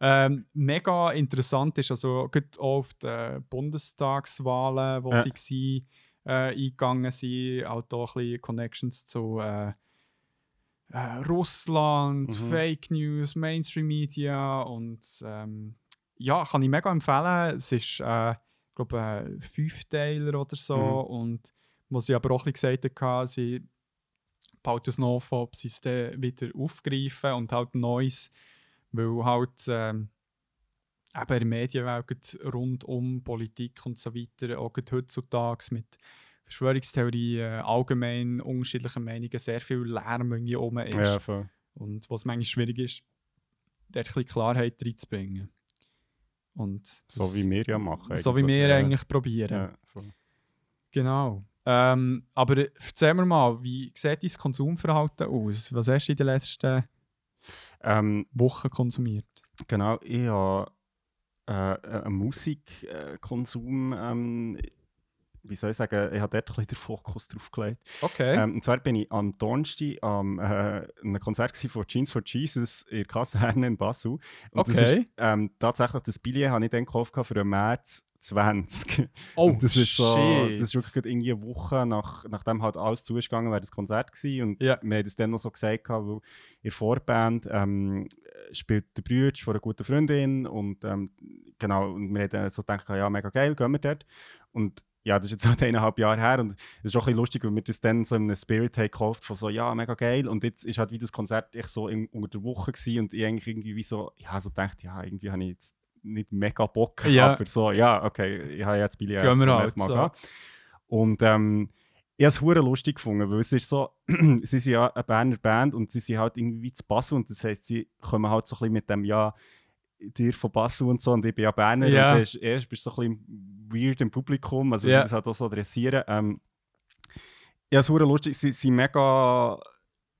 ähm, mega interessant ist, also gerade auch auf die Bundestagswahlen, wo Ja. sie waren, äh, eingegangen sind, auch da ein bisschen Connections zu äh, äh, Russland, Mhm. Fake News, Mainstream Media und ähm, ja, kann ich mega empfehlen. Es ist, äh, ich glaube, ein Fünfteiler oder so Mhm. und was sie aber auch ein bisschen gesagt haben, sie baut es noch ob sie es dann wieder aufgreifen und halt Neues, weil halt ähm, eben in der Medienwelt rund um Politik und so weiter, auch heutzutage mit Verschwörungstheorien, allgemein unterschiedlichen Meinungen, sehr viel Lärm irgendwie rum ist. Ja, voll. Und was manchmal schwierig ist, dort ein bisschen Klarheit reinzubringen. Und So das- wie wir ja machen. so wie wir Ja. eigentlich probieren. Ja. Genau. Ähm, aber erzähl mir mal, wie sieht dein Konsumverhalten aus? Was hast du in den letzten Ähm, Wochen konsumiert? genau, ich habe äh, einen Musikkonsum, ähm, wie soll ich sagen, ich habe dort ein bisschen den Fokus drauf gelegt. Okay. Ähm, und zwar bin ich am Donnerstag am äh, einem Konzert von Jeans for Jesus in der Kaserne in Basel. Und das Okay. ist, ähm, tatsächlich, das Billet habe ich dann gekauft für den März 20. oh, Und das ist so, shit. das ist wirklich irgendwie eine Woche nach, nachdem halt alles zugegangen wäre das Konzert gewesen. Und Ja. wir haben das dann noch so gesagt, weil in der Vorband ähm, spielt der Bruder von einer guten Freundin und ähm, genau, und wir haben dann so gedacht, ja, mega geil, gehen wir dort. Und ja, das ist jetzt halt eineinhalb Jahre her und es ist auch ein bisschen lustig, weil wir das dann so in einem Spirit haben gekauft von so, ja, mega geil. Und jetzt ist halt wie das Konzert echt so in, unter der Woche gewesen und ich eigentlich irgendwie wie so, ja, so gedacht, ja, irgendwie habe ich jetzt nicht mega Bock, Ja. aber so, ja, okay, ich habe jetzt Billy Gehen wir halt so. Und ähm, ich habe es hure lustig gefunden, weil es ist so, sie sind ja eine Berner Band und sie sind halt irgendwie zu Basel und das heisst, sie kommen halt so ein bisschen mit dem, ja, dir von Basel und so und ich bin ja Berner Ja. und dann ist, erst bist du so ein bisschen weird im Publikum, also Ja. sie das halt auch so adressieren. Ähm, ja, es ist lustig, sie sind mega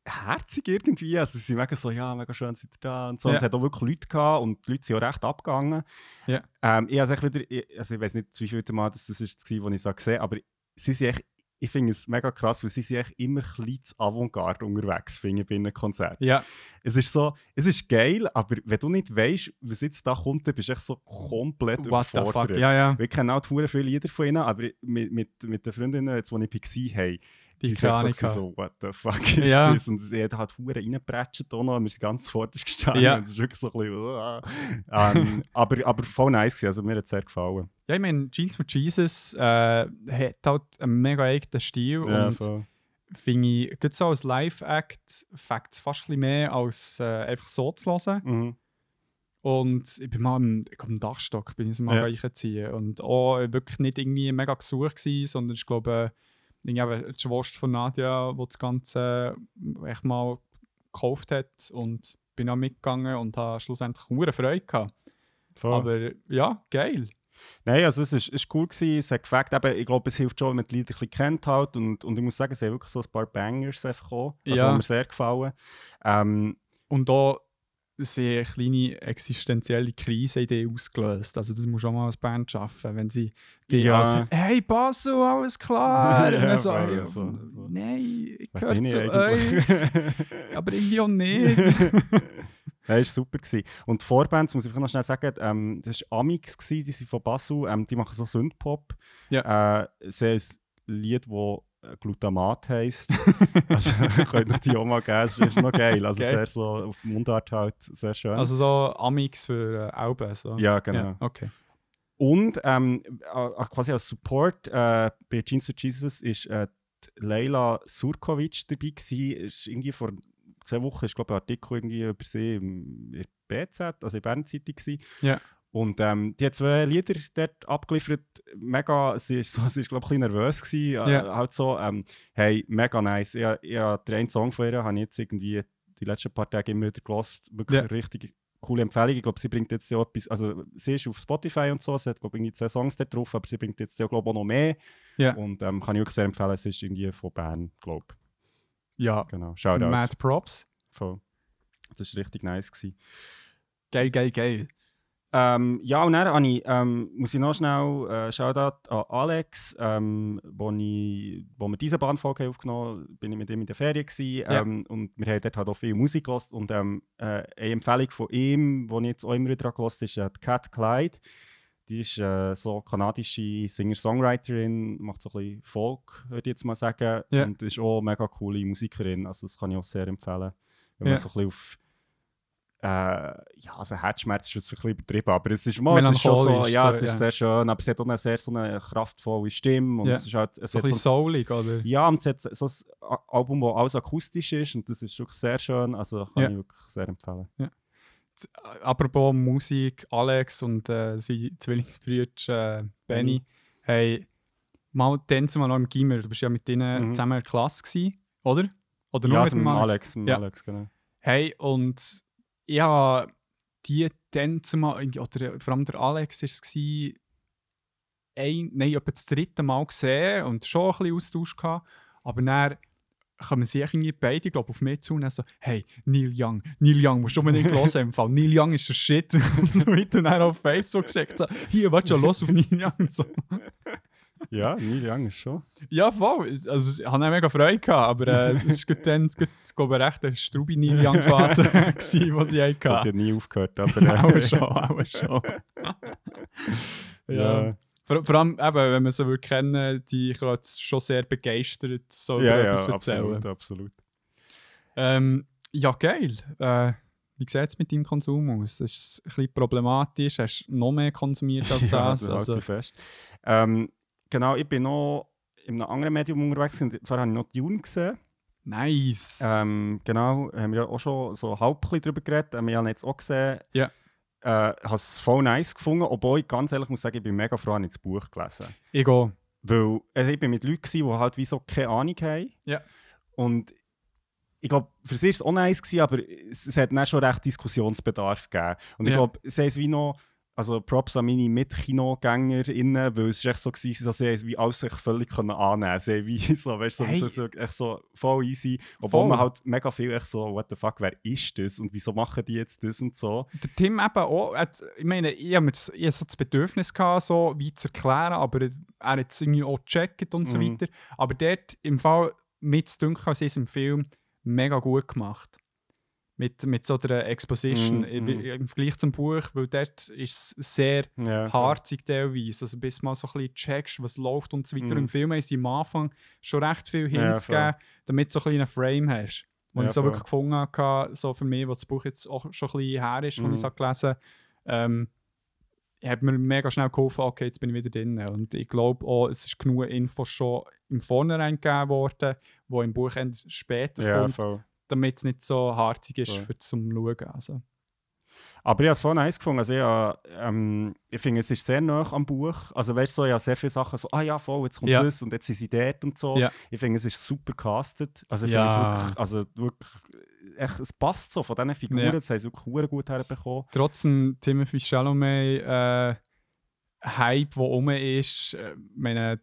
herzig irgendwie, also sie sind mega so, ja, mega schön seid ihr da und so. Und Ja. es hat auch wirklich Leute gehabt und die Leute sind auch recht abgegangen. Ja. Ähm, ich, also ich, wieder, ich, also ich weiß nicht, wie viel Mal das, das ist, was ich so gesehen habe, aber sie sind echt ich finde es mega krass, weil sie sind echt immer ein bisschen zu Avantgarde unterwegs, finde ich, bei einem Konzert. Ja, Es ist so, es ist geil, aber wenn du nicht weißt, was jetzt da kommt, dann bist du echt so komplett what the fuck. überfordert. Ja, ja. Wir kennen auch viele Lieder von ihnen, aber mit, mit, mit den Freundinnen, jetzt, die ich war, hey, Die echt so, so, what the fuck ist Ja. das? Und sie hat halt hure reingepratscht auch noch, wir sind ganz zuvorderst gestanden. Ja. Und es ist wirklich so ein bisschen, uah. ähm, aber, aber voll nice gewesen, also mir hat es sehr gefallen. Ja, ich meine, Jeans for Jesus äh, hat halt einen mega eigenen Stil Ja, und finde ich, gerade so als Live-Act fängt es fast ein bisschen mehr als äh, einfach so zu hören. Mhm. Und ich bin mal glaub, am Dachstock bin ich mal Ja. reingezogen und auch wirklich nicht irgendwie mega gesucht gewesen, sondern ich glaube, äh, irgendwie die Schwester von Nadia, die das Ganze äh, echt mal gekauft hat und bin auch mitgegangen und habe schlussendlich eine Freude gehabt. Voll. Aber ja, geil. Nein, also es ist, ist cool gewesen, es hat gefällt, eben, ich glaube, es hilft schon, wenn man die Lieder ein bisschen kennt halt und, und ich muss sagen, es sind wirklich so ein paar Bangers einfach auch, also Ja. mir sehr gefallen. Ähm, Und da sehr kleine existenzielle Krise-Idee ausgelöst. Also das muss auch mal als Band schaffen, wenn sie die Ja. also, hey Basu, alles klar. Ja, und dann so, hey, so, so. nein, ich gehöre ich zu euch, aber irgendwie auch nicht. Das war super. Gewesen. Und die Vorbands, muss ich einfach noch schnell sagen, ähm, das war Amix, gewesen, die sind von Basu, ähm, die machen so Synthpop. Ja. Äh, sie haben ein Lied, das Glutamat heisst. also könnt ihr die auch mal geben, es ist noch geil. Also Geil. sehr so auf Mundart halt, sehr schön. also so Amix für äh, Alben. So. ja, genau. Ja, okay. Und ähm, äh, quasi als Support äh, bei Jeans for Jesus ist äh, Leila Surkovic dabei gewesen. Ist irgendwie vor zwei Wochen ist glaube ich ein Artikel irgendwie über sie im in BZ, also in Bern Zeitung gewesen. Ja. Und ähm, die hat zwei Lieder dort abgeliefert, mega, sie ist, so, sie ist glaube ich ein bisschen nervös gewesen, äh, Ja. halt so, ähm, hey, mega nice. Ich, ich, den einen Song von ihr habe ich jetzt irgendwie die letzten paar Tage immer wieder gelost, wirklich Ja. eine richtig coole Empfehlung. Ich glaube, sie bringt jetzt ja etwas, also sie ist auf Spotify und so, sie hat glaube ich irgendwie zwei Songs da drauf, aber sie bringt jetzt ja glaube ich auch noch mehr. Ja. Und ähm, kann ich auch sehr empfehlen, es ist irgendwie von Bern, glaube ich. Ja, Genau, Shoutout. Mad Props. Voll. Das war richtig nice. Gewesen. Geil, geil, geil. Ähm, ja, und dann habe ich, ähm, muss ich noch schnell äh, Shoutout an Alex, ähm, wo, ich, wo wir diese Bahnfolge aufgenommen haben, bin ich mit ihm in der Ferien gewesen, Ja. ähm, und wir haben dort halt auch viel Musik gehört und ähm, äh, eine Empfehlung von ihm, die ich jetzt auch immer wieder gehört ist äh, die Cat Clyde. Die ist äh, so kanadische Singer-Songwriterin, macht so ein bisschen Folk, würde ich jetzt mal sagen, Ja. und ist auch eine mega coole Musikerin, also das kann ich auch sehr empfehlen. Wenn Ja. man so ein bisschen auf äh, ja, also Herzschmerz ist jetzt ein bisschen übertrieben, aber es ist, mal, es ist schon so, ja, so, es ist ja. sehr schön, aber es hat auch eine sehr so eine kraftvolle Stimme und Ja. es ist halt, es So ein bisschen so, soulig, oder? ja, und es hat so ein Album, das alles akustisch ist und das ist wirklich sehr schön, also kann Ja. ich wirklich sehr empfehlen. Apropos Musik, Alex und äh, sein Zwillingsbrüder äh, Benny, hey, mal dann zumal noch im Gimmer, du bist ja mit denen Mhm. zusammen in der Klasse gewesen, oder? Oder nur ja, mit also mit Alex? Alex, mit Ja. Alex, genau. Hey, und ich habe die dann zumal, oder vor allem der Alex war es, ein, nein, etwa das dritte Mal gesehen und schon ein bisschen Austausch gehabt, aber dann kommen sie irgendwie beide, glaube auf mich zu und so, hey, Neil Young, Neil Young, musst du unbedingt hören im Fall, Neil Young ist der Shit. Und so weiter und dann auf Facebook geschickt, so, hier, warte schon, los auf Neil Young und so. Ja, Neil Young ist schon. Ja, voll, also ich hatte auch mega Freude, gehabt, aber äh, es war dann, gut, glaube ich, recht eine strubi Neil Young Phase, gewesen, die Ich habe hatten. nie aufgehört, aber... äh, auch schon, auch schon. ja. ja. Vor, vor allem, eben, wenn man sie wirklich kennen, die können jetzt schon sehr begeistert so Ja, über ja, etwas erzählen. absolut, absolut. Ähm, ja, geil. Äh, wie sieht es mit deinem Konsum aus? Das ist ein bisschen problematisch. Hast du noch mehr konsumiert als Ja, das? das halte also, ich fest. Ähm, genau, ich bin noch in einem anderen Medium unterwegs, und zwar habe ich noch Dune gesehen. nice. Ähm, genau, haben wir ja auch schon so halb darüber geredet. Ähm, ich habe ihn jetzt auch gesehen. Ja. Äh, habe es voll nice gefunden, obwohl ich ganz ehrlich muss sagen, ich bin mega froh, habe ich das Buch gelesen. ich gehe. Weil also ich bin mit Leuten, gewesen, die halt wie so keine Ahnung haben. Ja. Und ich glaube, für sie war es auch nice, gewesen, aber es, es hat dann schon recht Diskussionsbedarf gegeben. Und ich Ja. glaube, sie haben es wie noch also Props an meine MitkinogängerInnen, weil es ist echt so gewesen, dass sie wie alles sich völlig können annehmen konnten. wie so, weißt du, so, Hey. so, so, echt so voll easy. Obwohl Voll. man halt mega viel echt so, what the fuck, wer ist das und wieso machen die jetzt das und so. Der Tim eben auch, hat, ich meine, ich habe so das Bedürfnis gehabt, so wie zu erklären, aber er hat es irgendwie auch gecheckt und so Mhm. weiter. Aber dort im Fall mit zu als ist im Film mega gut gemacht. Mit, mit so der Exposition im- mhm. im Vergleich zum Buch, weil dort ist es sehr Ja, harzig teilweise. Also bis mal so ein bisschen checkst, was läuft und so weiter. Mhm. Im Film haben sie am Anfang schon recht viel Ja, voll. gegeben, damit du so ein einen Frame hast. Wo Ja, ich so voll. wirklich gefunden habe, so für mich, wo das Buch jetzt auch schon ein bisschen her ist, als Mhm. ich es habe gelesen ähm, hat mir mega schnell geholfen, okay, jetzt bin ich wieder drin. Und ich glaube auch, es ist genug Infos schon im Vornherein gegeben worden, wo im Buch später ja, kommt, voll. Damit es nicht so harzig ist Voll. für zum Schauen. Also. Aber ich habe es voll nice gefunden. Also ich, habe, ähm, ich finde, es ist sehr nah am Buch. Also weißt du, so, ich habe sehr viele Sachen so, ah ja, voll, jetzt kommt Ja. das und jetzt sind sie dort und so. Ja. Ich finde, es ist super castet. Also ich Ja. finde es wirklich, also wirklich, echt, es passt so von diesen Figuren, Ja. das haben sie wirklich gut herbekommen. Trotzdem Timothy Chalamet äh, Hype, der rum ist, äh, meine,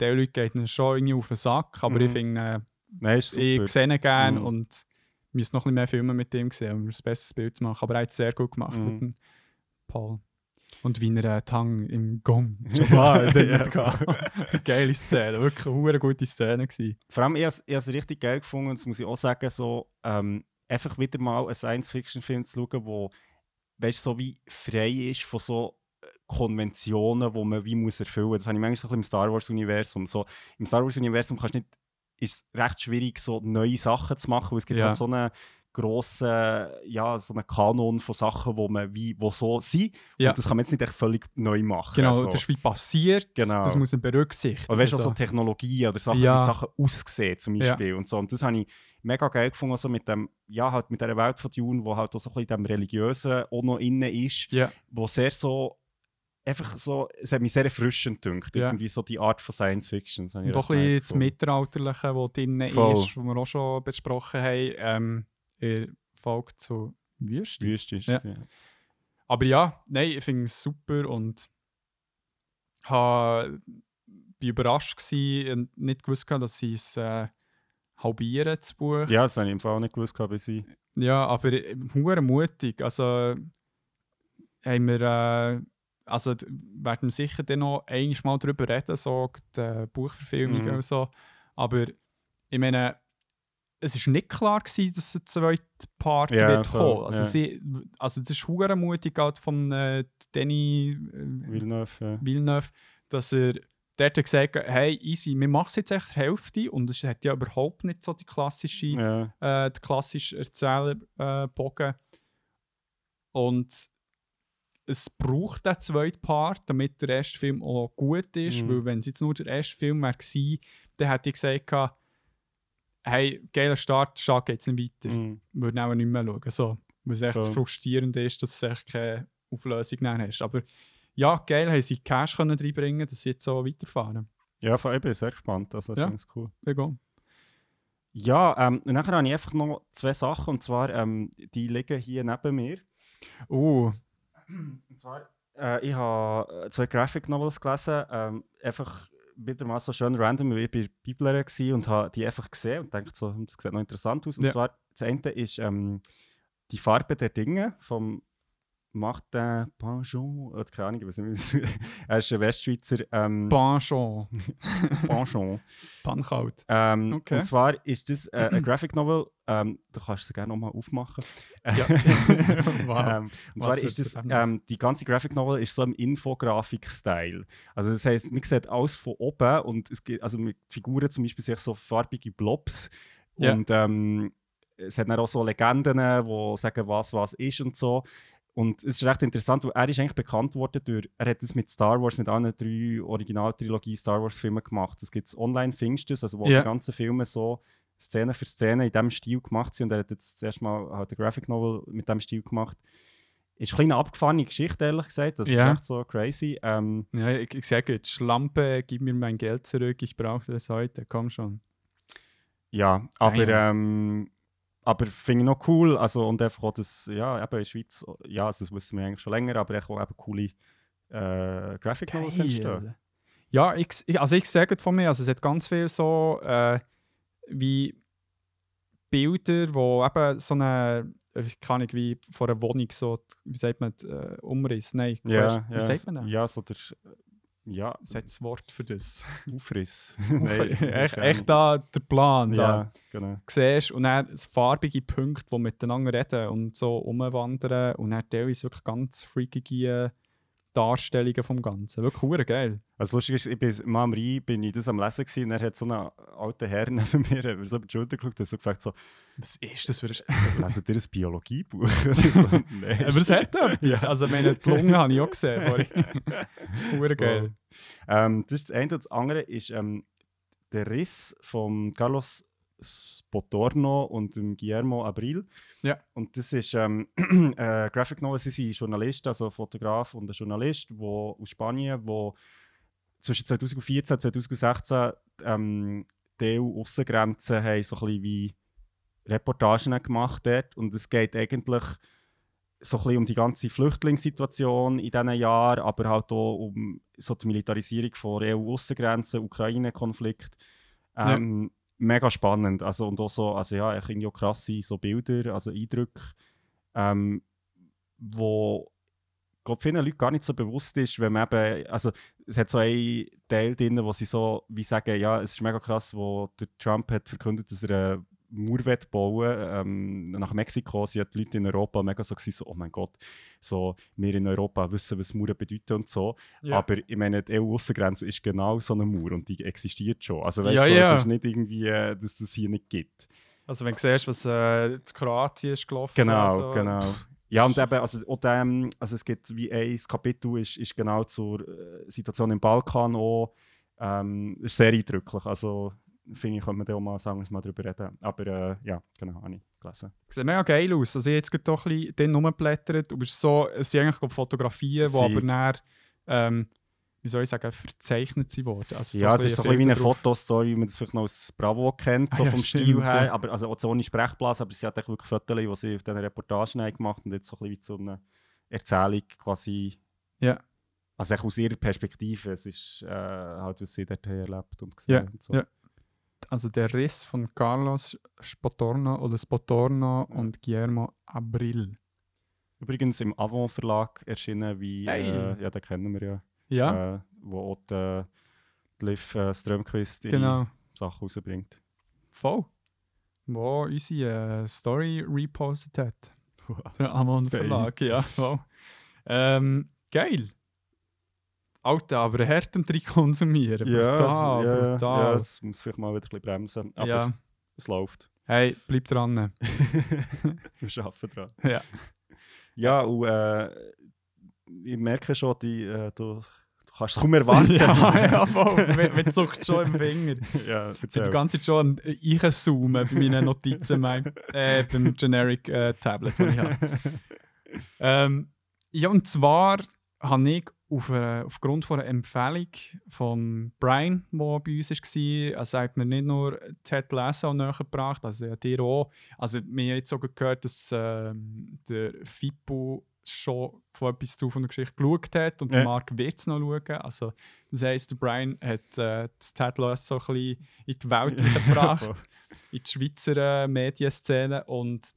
die Leute geht schon irgendwie auf den Sack, aber Mhm. ich finde, Nein, ist super. ich sehe ihn gerne Mhm. und müsste noch ein bisschen mehr Filme mit ihm sehen, um ein besseres Bild zu machen. Aber er hat es sehr gut gemacht Mhm. mit dem Paul. Und wie er äh, Tang im Gong Jabbar Ja. Geile Szene, wirklich eine gute Szene gewesen. Vor allem, ich habe es richtig geil gefunden, und das muss ich auch sagen, so, ähm, einfach wieder mal einen Science-Fiction-Film zu schauen, wo, weißt, so wie frei ist von so äh, Konventionen, die man wie muss erfüllen muss. Das habe ich manchmal so ein bisschen im Star Wars-Universum. So, Im Star Wars-Universum kannst du nicht, ist es recht schwierig, so neue Sachen zu machen, weil es gibt Ja. halt so einen grossen, ja, so einen Kanon von Sachen, wo man wie, wo so sind. Ja. Und das kann man jetzt nicht echt völlig neu machen. Genau, so. das ist wie passiert, Genau. das muss man berücksichtigen. Oder weißt du, Also, so Technologie oder Sachen, Ja. wie Sachen aussehen zum Ja. Beispiel und so. Und das habe ich mega geil gefunden, also mit dem, ja, halt mit dieser Welt von Dune, wo halt auch so ein bisschen dem Religiösen auch noch innen ist, ja, wo sehr so, einfach so, es hat mich sehr erfrischend gedünkt, Ja. irgendwie so die Art von Science Fiction. Habe ich und auch ein bisschen das. Mittelalterliche, das drin Voll. ist, was wir auch schon besprochen haben, ähm, in Folge zu Wüste. Wüste ist, Ja. ja. Aber ja, nein, ich finde es super und ha, bin überrascht gewesen und nicht gewusst, gehabt, dass sie es äh, halbieren, das Buch. Ja, das habe ich im Fall auch nicht gewusst, gehabt, ich. Ja, aber äh, hure mutig. Also haben wir, äh, also werden wir sicher dann noch einmal mal darüber reden, so die äh, Buchverfilmungen Mhm. und so. Aber ich meine, es ist nicht klar gewesen, dass ein zweiter Part Ja, wird voll, kommen. Also, sie, also das ist hure mutig halt von äh, Danny äh, Villeneuve, ja. Villeneuve, dass er dort hat gesagt hat, hey, easy, wir machen es jetzt echt die Hälfte und es hat ja überhaupt nicht so die klassische ja. äh, der klassische Erzählbogen. Äh, und es braucht den zweiten Part, damit der erste Film auch gut ist. Mhm. Weil wenn es jetzt nur der erste Film wäre dann hätte ich gesagt, hey, geiler Start, Start geht es nicht weiter. Mhm. Würde auch nicht mehr schauen. So, weil es echt Voll. frustrierend ist, dass du echt keine Auflösung dann hast. Aber ja, geil, haben sie Cash können reinbringen dass sie jetzt so weiterfahren. Ja, von- ich bin sehr gespannt. Also, Ja. ja. ist cool. Egal. Ja, ähm, und nachher habe ich einfach noch zwei Sachen, und zwar, ähm, die liegen hier neben mir. Uh, Und zwar, äh, ich habe äh, zwei Graphic Novels gelesen, ähm, einfach wieder mal so schön random, weil ich bei Bibel war und habe die einfach gesehen und dachte so, hm, das sieht noch interessant aus. Und Ja. zwar, das eine ist ähm, «Die Farbe der Dinge» vom Martin Panchon, oder keine Ahnung, ich wie es- er ist ein Westschweizer ähm, Panchon. Panchon. Pankalt. Ähm, Okay. Und zwar ist das äh, ein Graphic Novel, ähm, du kannst sie gerne nochmal aufmachen. Ja. wow. Ähm, und Was zwar ist das, ähm, die ganze Graphic Novel ist so im Infografik-Style. Also das heisst, man sieht alles von oben und es gibt, also mit Figuren zum Beispiel sich so farbige Blobs Ja. und ähm, es hat dann auch so Legenden, die sagen, was was ist und so. Und es ist recht interessant, weil er ist eigentlich bekannt worden durch, er hat das mit Star Wars, mit allen drei Originaltrilogie Star Wars Filmen gemacht. Das gibt es online, das, also wo Ja. die ganzen Filme so Szene für Szene in diesem Stil gemacht sind. Und er hat jetzt zuerst mal halt eine Graphic Novel mit diesem Stil gemacht. Ist eine abgefahrene Geschichte, ehrlich gesagt. Das Ja. ist echt so crazy. Ähm, Ja, ich, ich sage jetzt, Schlampe, gib mir mein Geld zurück, ich brauche das heute, komm schon. ja, aber ähm, aber finde ich noch cool. Also, und einfach auch das, ja, eben in der Schweiz, ja, also das wissen wir eigentlich schon länger, aber auch eben coole äh, Graphic Novels entstehen. Ja, ich, also ich sage von mir, also es hat ganz viel so äh, wie Bilder, wo eben so eine, ich kann nicht wie vor einer Wohnung so, wie sagt man, äh, Umriss, nein, Ja, weißt, wie sagt man das? ja, so der, ja, das Wort für das. Aufriss. echt, keine echt da der Plan, da Ja, genau. siehst und dann farbige Punkte, die miteinander reden und so umwandern und dann teilweise wirklich ganz freakige Darstellungen vom Ganzen. Wirklich hure geil. Also lustig ist, ich bin mal am Rhein, bin ich das am Lesen gewesen, und er hat so einen alten Herr neben mir mir so über die Schulter geschaut und so gefragt so, Was ist das für ein... lesen ihr ein Biologiebuch? So, Nein. Aber es hat etwas. Ja. Also meine die Lunge habe ich auch gesehen vorhin. Geil. Ähm, das ist das eine. Und das andere ist ähm, der Riss von Carlos Spotorno und dem Guillermo Abril. Ja. Und das ist ähm, äh, Graphic Novel, sie sind Journalist, also Fotograf und ein Journalist wo, aus Spanien, wo zwischen 2014 und 2016 ähm, die EU-Aussengrenzen haben so ein bisschen wie Reportagen gemacht dort. Und es geht eigentlich so ein bisschen um die ganze Flüchtlingssituation in diesen Jahren, aber halt auch um so die Militarisierung von EU-Aussengrenzen, Ukraine-Konflikt. Ähm, Mega spannend. Also, und auch so, also ja, ich irgendwie auch krasse so Bilder, also Eindrücke, ähm, wo glaube vielen Leuten gar nicht so bewusst ist, wenn man eben, also es hat so einen Teil drin, wo sie so wie sagen, ja, es ist mega krass, wo der Trump hat verkündet, dass er eine Mauer bauen ähm, nach Mexiko. Sie hat die Leute in Europa mega so gewesen, so, oh mein Gott, so, wir in Europa wissen, was Mauern bedeuten und so. Ja. Aber ich meine, die EU-Aussengrenze ist genau so eine Mauer und die existiert schon. Also weißt Ja, du, so, ja. es ist nicht irgendwie, äh, dass das hier nicht gibt. Also wenn du siehst, was äh, in Kroatien ist gelaufen. Genau, also, genau. Ja, und eben, also, auch dem, also es gibt wie ein Kapitel, ist, ist genau zur äh, Situation im Balkan auch ähm, ist sehr eindrücklich. Also finde ich, könnte man da auch mal sagen, dass wir mal darüber reden. Aber äh, ja, genau, habe ich gelesen. Sieht mega geil aus. Also ich jetzt gerade doch ein bisschen den rumblättert. Und es, ist so, es sind eigentlich glaub, Fotografien, die Sie- aber dann, ähm, wie soll ich sagen, verzeichnet sind worden. Also ja, es ist so ein bisschen wie eine. Fotostory, wie man das vielleicht noch aus Bravo kennt, so Ah, ja, vom stimmt, Stil her. ja. Aber also auch so ohne Sprechblase, aber sie hat wirklich Fotos, die sie auf diesen Reportagen haben gemacht und jetzt so ein bisschen wie so eine Erzählung quasi. Ja. Also aus ihrer Perspektive. Es ist äh, halt, was sie dort erlebt und gesehen Ja, und so. ja. Also der Riss von Carlos Spotorno oder Spotorno Ja. und Guillermo Abril. Übrigens im Avon Verlag erschienen, wie, Hey. äh, ja, den kennen wir ja, Ja, äh, wo auch die, die Liv äh, Strömquist genau. Sachen rausbringt. Voll. Wo unsere äh, Story repostet hat. Der Amon Fein. Verlag, ja. Wow. Ähm, geil. Alter, aber und drin konsumieren. brutal, ja, brutal. ja, es muss vielleicht mal wieder ein bisschen bremsen, aber Ja. es läuft. Hey, bleib dran. wir arbeiten dran. Ja. Ja, und äh, ich merke schon, die, äh, du, du kannst es kaum erwarten. ja, ja, voll. Man, zuckt schon im Finger. ja, Ich bin die ganze Zeit schon am einzoomen bei meinen Notizen, mein, äh, beim Generic äh, Tablet, das ich habe. Ähm, ja, und zwar habe ich auf, äh, aufgrund von einer Empfehlung von Brian, der bei uns war, also er hat mir nicht nur Ted Lasso näher gebracht, also ja, dir auch. Also wir haben jetzt sogar gehört, dass ähm, der Fippo schon von etwas zu von der Geschichte geschaut hat und Ja. der Marc wird es noch schauen. Also das heisst, der Brian hat äh, das Ted Lasso ein bisschen in die Welt gebracht in die Schweizer äh, Medienszene und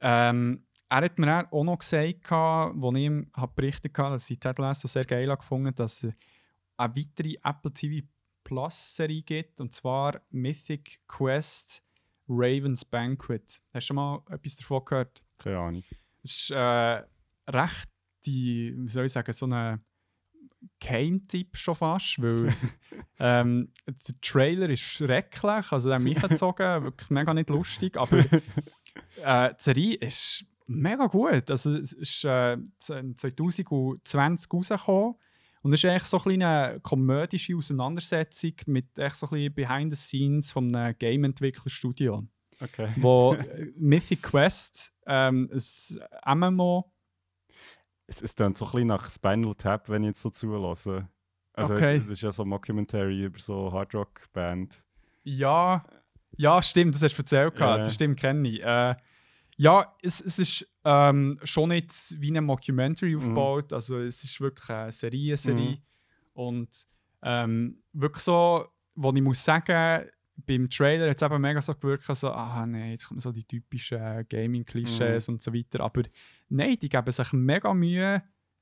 ähm, er hat mir auch noch gesagt, wo ich ihm berichtet habe, dass ich Ted Lasso sehr geil gefunden dass es eine weitere Apple TV Plus Serie gibt und zwar Mythic Quest Raven's Banquet. Hast du schon mal etwas davon gehört? Keine Ahnung. Es ist äh, recht, die, wie soll ich sagen, so ein Keimtipp schon fast, weil es, ähm, der Trailer ist schrecklich, also der hat mich gezogen, wirklich mega nicht lustig, aber äh, die Serie ist mega gut. Also, es ist äh, 2020 rausgekommen und es ist eigentlich so eine komödische Auseinandersetzung mit echt so ein Behind the Scenes von einem Game-Entwicklerstudio Okay. wo äh, Mythic Quest ähm, ein MMO Es, es klingt so ein bisschen nach Spinal Tap, wenn ich jetzt so zulasse. Also Okay. es, das ist ja so ein Mockumentary über so Hardrock-Band. ja Ja, stimmt, das hast du erzählt. Gehabt. Das stimmt, kenne ich. Äh, ja, es, es ist ähm, schon nicht wie eine Mockumentary Mhm. aufgebaut. Also es ist wirklich eine Serie, Serie. Mhm. Und ähm, wirklich so, wo ich muss sagen, beim Trailer hat es eben mega so gewirkt, so, ah nein, jetzt kommen so die typischen äh, Gaming-Klischees und so weiter. Aber nein, die geben sich mega Mühe,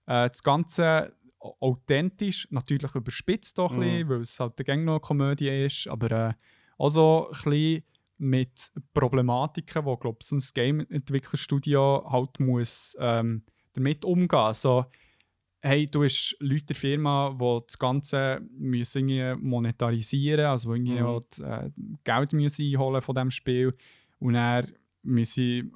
äh, das Ganze au- authentisch, natürlich überspitzt doch ein bisschen, weil es halt eine noch eine Komödie ist, aber äh, also ein bisschen mit Problematiken, wo glaube ich so ein Game-Entwicklerstudio halt muss ähm, damit umgehen. Also, hey, du hast Leute der Firma, die das Ganze müssen irgendwie monetarisieren also die irgendwie Mhm. halt, äh, Geld müssen einholen von diesem Spiel und er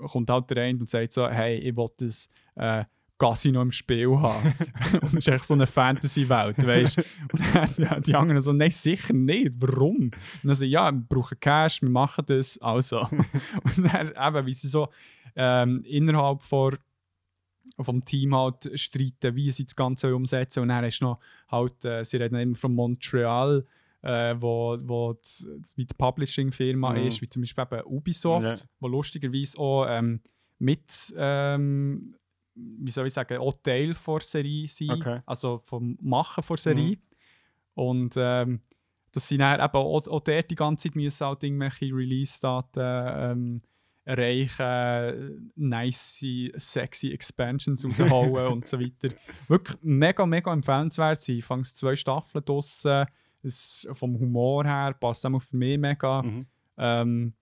kommt halt der eine und sagt so, hey, ich will das äh, Casino im Spiel haben. und es ist echt so eine Fantasy-Welt, weißt du? Und dann, ja, die anderen so, nein, sicher nicht, warum? Und dann so, ja, wir brauchen Cash, wir machen das, also. und dann eben, wie sie so ähm, innerhalb vor vom Team halt streiten, wie sie das Ganze umsetzen und dann ist noch halt, äh, sie reden immer von Montreal, äh, wo, wo die, die Publishing-Firma Mhm. ist, wie zum Beispiel eben Ubisoft, Ja. wo lustigerweise auch ähm, mit, ähm, wie soll ich sagen, auch Teil der Serie sind, Okay. also vom Machen der Serie. Und ähm, dass sie dann eben auch, auch dort die ganze Zeit müssen halt irgendwelche Release-Daten ähm, erreichen, nice, sexy Expansions raushauen und so weiter. Wirklich mega, mega empfehlenswert. Sie fangen zwei Staffeln draussen. Es, vom Humor her passt auch für mich mega. Mhm. Ähm,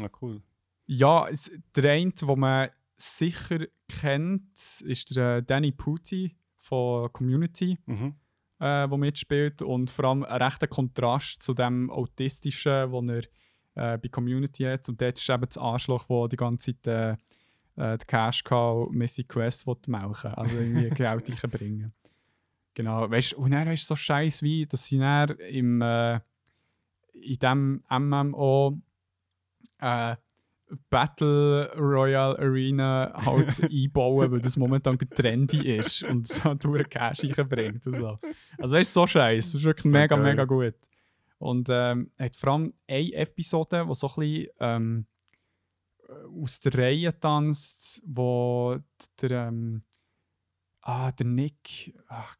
Ah, cool. ja, es, der eine, den man sicher kennt, ist der äh, Danny Putty von Community, Mhm. äh, der mitspielt. Und vor allem ein rechter Kontrast zu dem Autistischen, den er äh, bei Community hat. Und dort ist eben das Arschloch, wo die ganze Zeit äh, äh, die Cash Cow Mythic Quest melken Also irgendwie Geld reinbringen. Genau. Weißt, und dann ist es so scheiße wie, dass sie dann im, äh, in diesem MMO äh, Battle Royale Arena halt einbauen, weil das momentan trendy ist und so durch Cash reinbringt und so. Also ist so scheiße, das ist wirklich Das mega, geil. mega gut. Und ähm, hat vor allem eine Episode, die so ein bisschen ähm, aus der Reihe tanzt, wo der, ähm, ah, der Nick ach,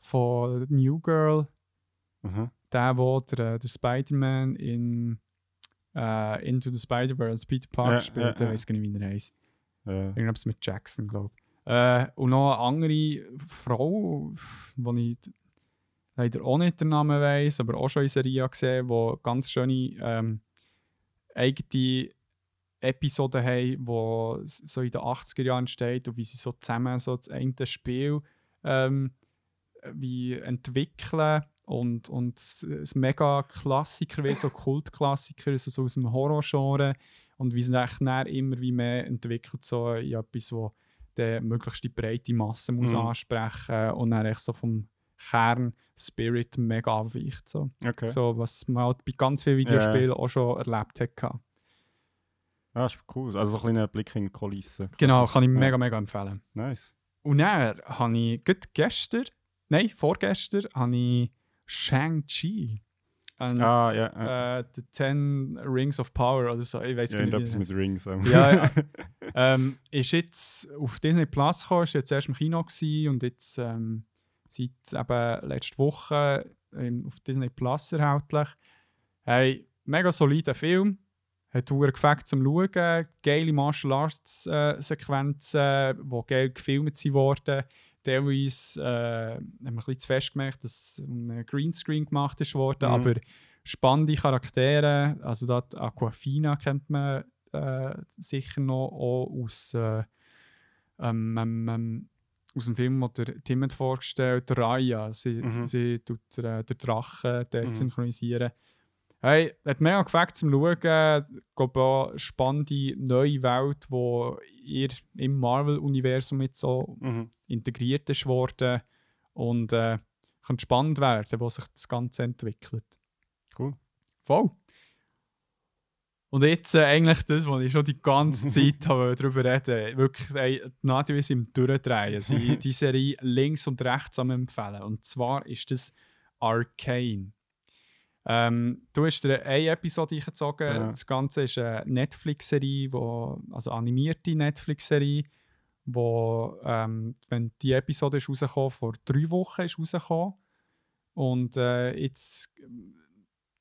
von New Girl, Mhm. der, wo der, der Spider-Man in äh, Into the Spider-Verse Peter Parker Ja, spielt, ja, ja. weiß gar nicht, wie er heißt. Ja. Irgendwas mit Jackson, glaube ich. Äh, und noch eine andere Frau, wo ich leider auch nicht den Namen weiß, aber auch schon in Serie gesehen, die ganz schöne ähm, eigene Episoden haben, die so in den 80er Jahren steht und wie sie so zusammen so das eine Spiel ähm, wie entwickeln und, und es es mega Klassiker wird, so Kultklassiker, also so aus dem Horrorgenre und wie es echt dann immer wie mehr entwickelt, so in etwas, wo der möglichst die breite Masse muss Mhm. ansprechen und dann echt so vom Kern Spirit mega abweicht. So. Okay. so was man halt bei ganz vielen Ja. Videospielen auch schon erlebt hat. Ah, ist cool. Also so ein kleiner Blick in die Kulisse. Genau, kann ich Ja. mega, mega empfehlen. Nice. Und dann habe ich gestern, nein, vorgestern, habe ich Shang-Chi. Und, Ah, ja, ja. Äh, The Ten Rings of Power oder so, ich weiß Ja, gar nicht. mit Rings. ähm. Ja, ja. ähm, ist jetzt auf Disney Plus gekommen, ist jetzt erst im Kino gewesen und jetzt ähm, seit eben letzte Woche ähm, auf Disney Plus erhältlich. Hey, mega solider Film. Hat hure gefällt zum Schauen. Geile Martial Arts äh, Sequenzen, die geil gefilmt sind worden. Teilweise äh, haben wir ein bisschen zu fest gemerkt, dass ein Greenscreen gemacht ist worden, Mhm. aber spannende Charaktere. Also da Aquafina kennt man äh, sicher noch auch aus, äh, ähm, ähm, ähm, aus dem Film, den der Tim hat vorgestellt Raya. Sie, Mhm. sie tut äh, den Drachen dort Mhm. synchronisieren. Hey, hat mega gefällt zum Schauen. Ich glaube eine spannende neue Welt, die ihr im Marvel-Universum mit so Mhm. integriert ist worden. Und äh, kann spannend werden, wo sich das Ganze entwickelt. Cool. Voll. Und jetzt äh, eigentlich das, was ich schon die ganze Zeit habe darüber reden Wirklich, ey, Nadia ist im Durchdrehen. Sie die Serie links und rechts am empfehlen. Und zwar ist das Arcane. Ähm, du hast dir eine Episode eingezogen. Ja. Das Ganze ist eine Netflix-Serie, also animierte Netflix-Serie, wo, ähm, wenn die Episode ist rausgekommen, vor drei Wochen ist rausgekommen. Und äh, jetzt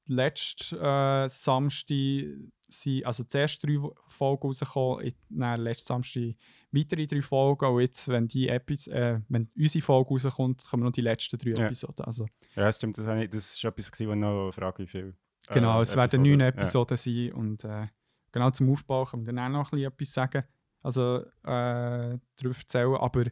letzten äh, Samstag sind, also zuerst drei Folgen rausgekommen, dann letzten Samstag weitere drei Folgen und jetzt, wenn, die Epis äh, wenn unsere Folge rauskommt, kommen noch die letzten drei Ja. Episoden. Also, Ja, stimmt. Das, ich- das ist etwas, wo ich noch frage, wie viel. äh, genau, es werden Episoden- neun ja. Episoden sein und äh, genau zum Aufbau können wir dann auch noch ein bisschen etwas sagen, also äh, darüber erzählen, aber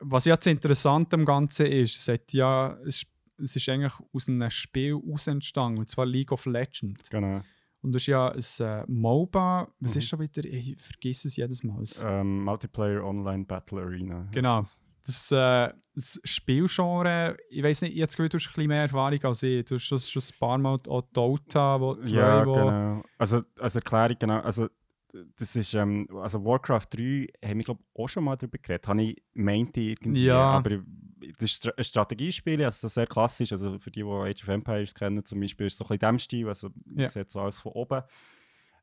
was ja das Interessante am Ganzen ist, es, hat ja, es, es ist eigentlich aus einem Spiel aus entstanden, und zwar League of Legends. Genau. Und das ist ja ein äh, MOBA, was Mhm. ist schon wieder, ich vergesse es jedes Mal. Ähm, Multiplayer Online Battle Arena. Genau. das. Äh, das Spielgenre, ich weiß nicht, das Gefühl, du hast ein bisschen mehr Erfahrung als ich. Du hast schon, schon ein paar Mal auch Dota, wo zwei, Ja, genau. Also als Erklärung, genau. Also, das ist, ähm, also Warcraft 3 haben wir, glaube ich, auch schon mal darüber geredet. Habe ich meinte irgendwie. Ja. Aber das ist ein Strategiespiel, also sehr klassisch. Also für die, die Age of Empires kennen, zum Beispiel, ist es so ein bisschen in dem Stil. Also man sieht so alles von oben.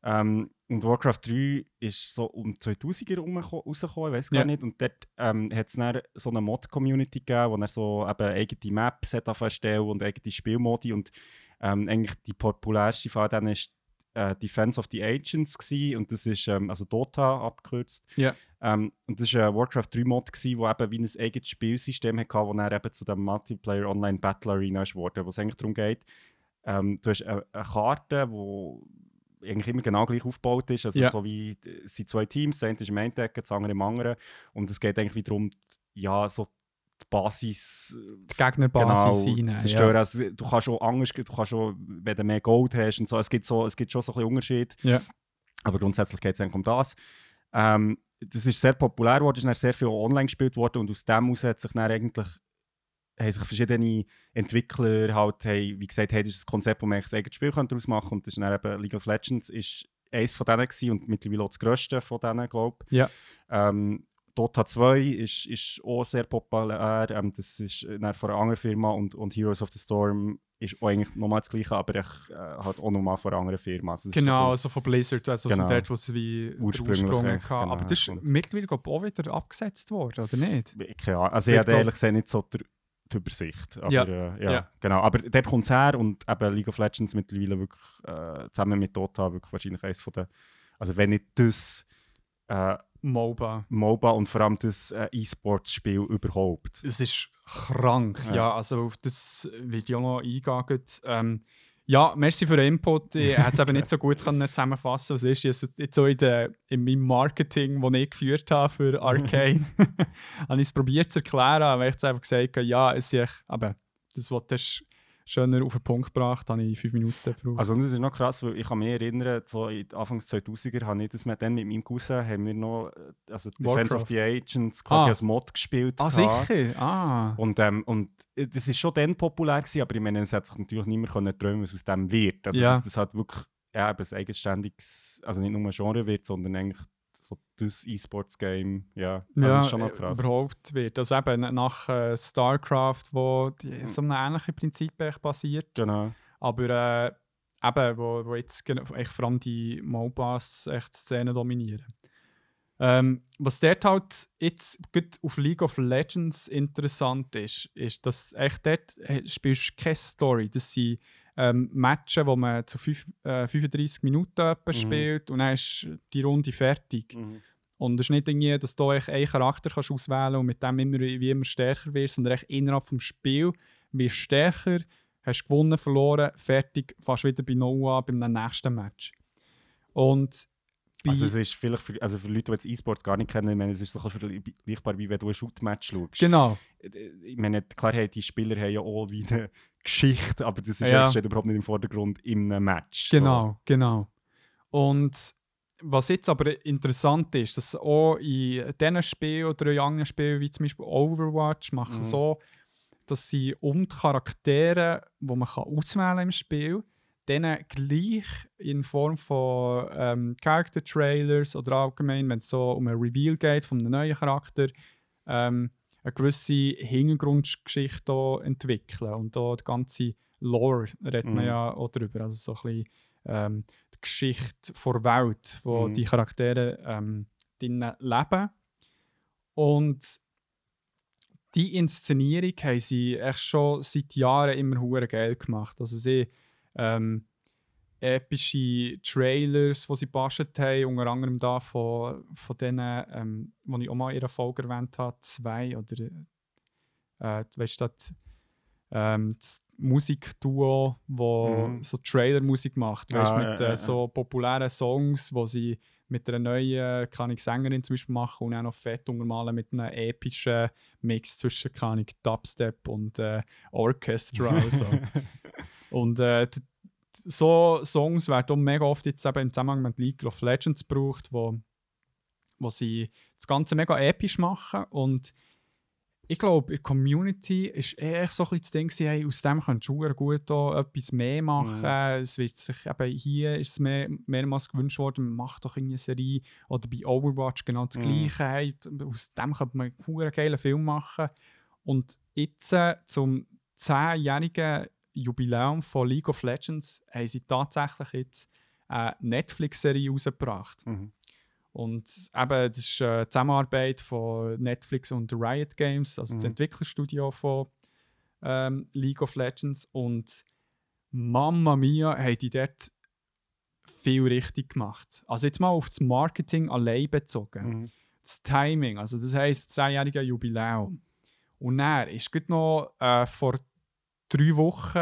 Ähm, und Warcraft 3 ist so um 2000er herum ko- rausgekommen, ich weiß gar Ja. nicht. Und dort ähm, hat es dann so eine Mod-Community gegeben, wo er so eben eigene Maps hat erstellen und eigene Spielmodi. Und ähm, eigentlich die populärste von denen ist äh, Defense of the Agents gewesen, und das ist ähm, also Dota abgekürzt. Ja. Ähm, und das war ein Warcraft 3 Mod, gewesen, wo eben wie ein eigenes Spielsystem hatte, wo dann eben zu dem Multiplayer Online Battle Arena ist geworden, wo es eigentlich darum geht, ähm, du hast eine, eine Karte, die eigentlich immer genau gleich aufgebaut ist, also Ja. so wie es sind zwei Teams, das eine ist im einen Deck, das andere im anderen und es geht eigentlich wieder darum, ja, so die Basis die Gegnerbasis genau, zu zerstören. Also, du kannst schon anders, du kannst schon, wenn du mehr Gold hast und so, es gibt, so, es gibt schon so ein bisschen Unterschied. Ja. Aber grundsätzlich geht es eigentlich um das. Ähm, das ist sehr populär geworden, ist dann sehr viel online gespielt worden und aus dem heraus hat sich dann eigentlich haben sich verschiedene Entwickler halt, haben, wie gesagt, hey, das ist ein Konzept, wo man eigentlich ein eigenes Spiel könnte daraus machen und das ist dann eben League of Legends ist eines von denen gewesen und mittlerweile auch das grösste von denen, glaube ich. Ja. Ähm, Dota 2 ist, ist auch sehr populär, ähm, das ist äh, von einer anderen Firma und, und Heroes of the Storm ist auch eigentlich nochmal das gleiche, aber ich, äh, halt auch nochmal von einer anderen Firma. Also Genau, so also von Blizzard, also Genau. von dort, wo sie wie Ursprünglich, Ursprung ja, hatten. Aber genau. das ist mittlerweile auch wieder abgesetzt worden, oder nicht? bisschen- keine Ahnung. Also ich glaub- ehrlich gesagt nicht so die, die Übersicht. Aber, Ja. Äh, ja, Ja. genau. Aber dort kommt es her und eben League of Legends mittlerweile wirklich äh, zusammen mit Dota wirklich wahrscheinlich eines von den, also wenn nicht das äh, MOBA. MOBA und vor allem das äh, E-Sports-Spiel überhaupt. Es ist krank. Ja, Ja. also auf das wird ja noch eingehen. Ähm, ja, merci für den Input. Ich hätte es eben nicht so gut können zusammenfassen Was ist jetzt, jetzt so in, der, in meinem Marketing, das ich geführt habe für Arcane, habe ich es probiert zu erklären, aber ich habe einfach gesagt, ja, es ist aber das, was du schöner auf den Punkt gebracht habe ich fünf Minuten gebraucht. Also das ist noch krass, weil ich kann mich erinnern, so in Anfangs 2000er habe ich das mit, dann mit meinem Cousin, haben wir noch also Defense of the Agents quasi Ah. als Mod gespielt. ah, gehabt. sicher? Ah. Und, ähm, und das ist schon dann populär gewesen, aber ich meine, es hat sich natürlich niemand können träumen, was aus dem wird. Also Ja. dass das halt wirklich ja, eben ein eigenständiges, also nicht nur ein Genre wird, sondern eigentlich so das E-Sports-Game, ja, also ja, das ist schon noch krass. überhaupt wird. Also eben nach äh, StarCraft, wo die, Mhm. so einem ähnlichen Prinzip basiert. Genau. Aber äh, eben, wo, wo jetzt echt vor allem die MOBAs echt Szene dominieren. Ähm, was dort halt jetzt gut auf League of Legends interessant ist, ist, dass echt dort äh, spielst du keine Story. Das sind ähm, Matches, wo man zu fünf, äh, 35 Minuten etwa Mhm. spielt und dann ist die Runde fertig. Mhm. Und es ist nicht irgendwie, dass du einen Charakter kannst auswählen und mit dem immer, wie immer stärker wirst, sondern echt innerhalb des Spiels wirst stärker, hast gewonnen, verloren, fertig, fast wieder bei an beim nächsten Match. Und Also es ist vielleicht für, also für Leute, die jetzt E-Sports gar nicht kennen, ich meine, es ist so vergleichbar, wie wenn du ein Shoot-Match schaust. genau, Ich meine, klar, haben die Spieler haben ja auch wie eine Geschichte, aber das ist Ja. ja. steht überhaupt nicht im Vordergrund in einem Match. so. genau, genau. Und was jetzt aber interessant ist, dass auch in diesen Spielen oder in anderen Spielen, wie zum Beispiel Overwatch, machen Mhm. so, dass sie um die Charaktere, die man kann auswählen im Spiel, denen gleich in Form von ähm, Character Trailers oder allgemein, wenn es so um ein Reveal geht von einem neuen Charakter, ähm, eine gewisse Hintergrundgeschichte entwickeln. Und auch die ganze Lore redet man Mhm. ja auch darüber. Also so ein bisschen ähm, die Geschichte der Welt, wo Mhm. die Charaktere ähm, drinnen leben. Und die Inszenierung haben sie echt schon seit Jahren immer hure geil gemacht. Also sie ähm, epische Trailers, die sie gebastelt haben, unter anderem da von, von denen, ähm, die ich auch mal in einer Folge erwähnt habe, zwei oder äh, weißt du, das, ähm, das Musikduo, wo Mhm. so Trailer-Musik macht, weißt, Ah, mit ja, äh, ja, so populären Songs, wo sie mit einer neuen kann ich Sängerin zum Beispiel machen und auch noch fett untermalen mit einem epischen Mix zwischen kann ich Dubstep und äh, Orchestra und so. Und äh, so Songs werden mega oft jetzt eben im Zusammenhang mit League of Legends gebraucht, wo, wo sie das Ganze mega episch machen. Und ich glaube, in der Community ist eher so ein das Ding, hey, aus dem kannst du gut auch etwas mehr machen. Mhm. Es wird sich eben hier ist es mehr, mehrmals gewünscht worden, mach doch eine Serie. Oder bei Overwatch genau das Mhm. Gleiche. Hey, aus dem könnte man einen geilen Film machen. Und jetzt äh, zum 10-jährigen Jubiläum von League of Legends haben sie tatsächlich jetzt eine Netflix-Serie rausgebracht. Mhm. Und eben, das ist eine Zusammenarbeit von Netflix und Riot Games, also das Mhm. Entwicklerstudio von ähm, League of Legends. Und Mamma Mia haben die dort viel richtig gemacht. Also jetzt mal auf das Marketing allein bezogen Mhm. das Timing, also das heisst, 10-jährige Jubiläum. Und dann ist gerade noch äh, vor drei Wochen,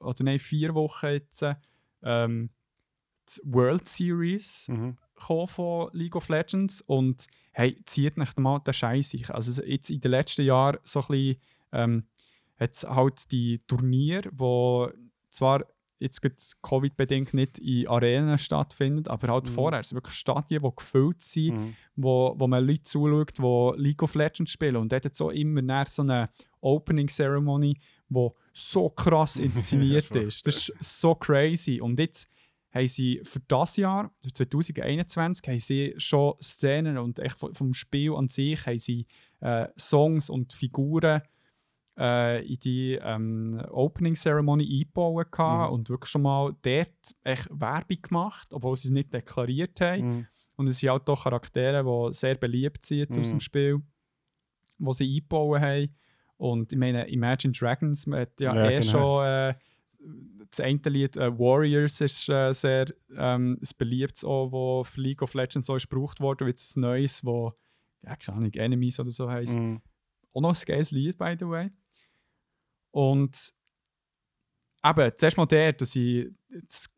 oder nein, vier Wochen jetzt, ähm, die World Series Mhm. von League of Legends und hey, zieht nicht mal den Scheiß sich. Also jetzt in den letzten Jahren so ein bisschen, ähm, hat es halt die Turniere, wo zwar jetzt Covid-bedingt nicht in Arenen stattfinden, aber halt Mhm. vorher, es sind wirklich Stadien, die gefüllt sind Mhm. wo, wo man Leute zuschaut, die League of Legends spielen. Und dort hat auch immer nach so eine Opening Ceremony, die so krass inszeniert ist. Das ist so crazy. Und jetzt haben sie für das Jahr, für 2021, haben sie schon Szenen und echt vom- Spiel an sich haben sie äh, Songs und Figuren äh, in die ähm, Opening Ceremony eingebaut Mhm. und wirklich schon mal dort echt Werbung gemacht, obwohl sie es nicht deklariert haben. Mhm. Und es sind auch doch Charaktere, die sehr beliebt sind jetzt aus Mhm. dem Spiel, die sie eingebaut haben. Und ich meine, Imagine Dragons, man hat ja, Ja, eh genau. schon äh, das eine Lied äh, Warriors ist äh, sehr ähm, ein beliebtes auch, wo für League of Legends auch gebraucht worden, wie ein neues, wo, ja, keine Ahnung, Enemies oder so heisst. Mhm. Auch noch ein geiles Lied, by the way. Und eben, zuerst mal der, dass ich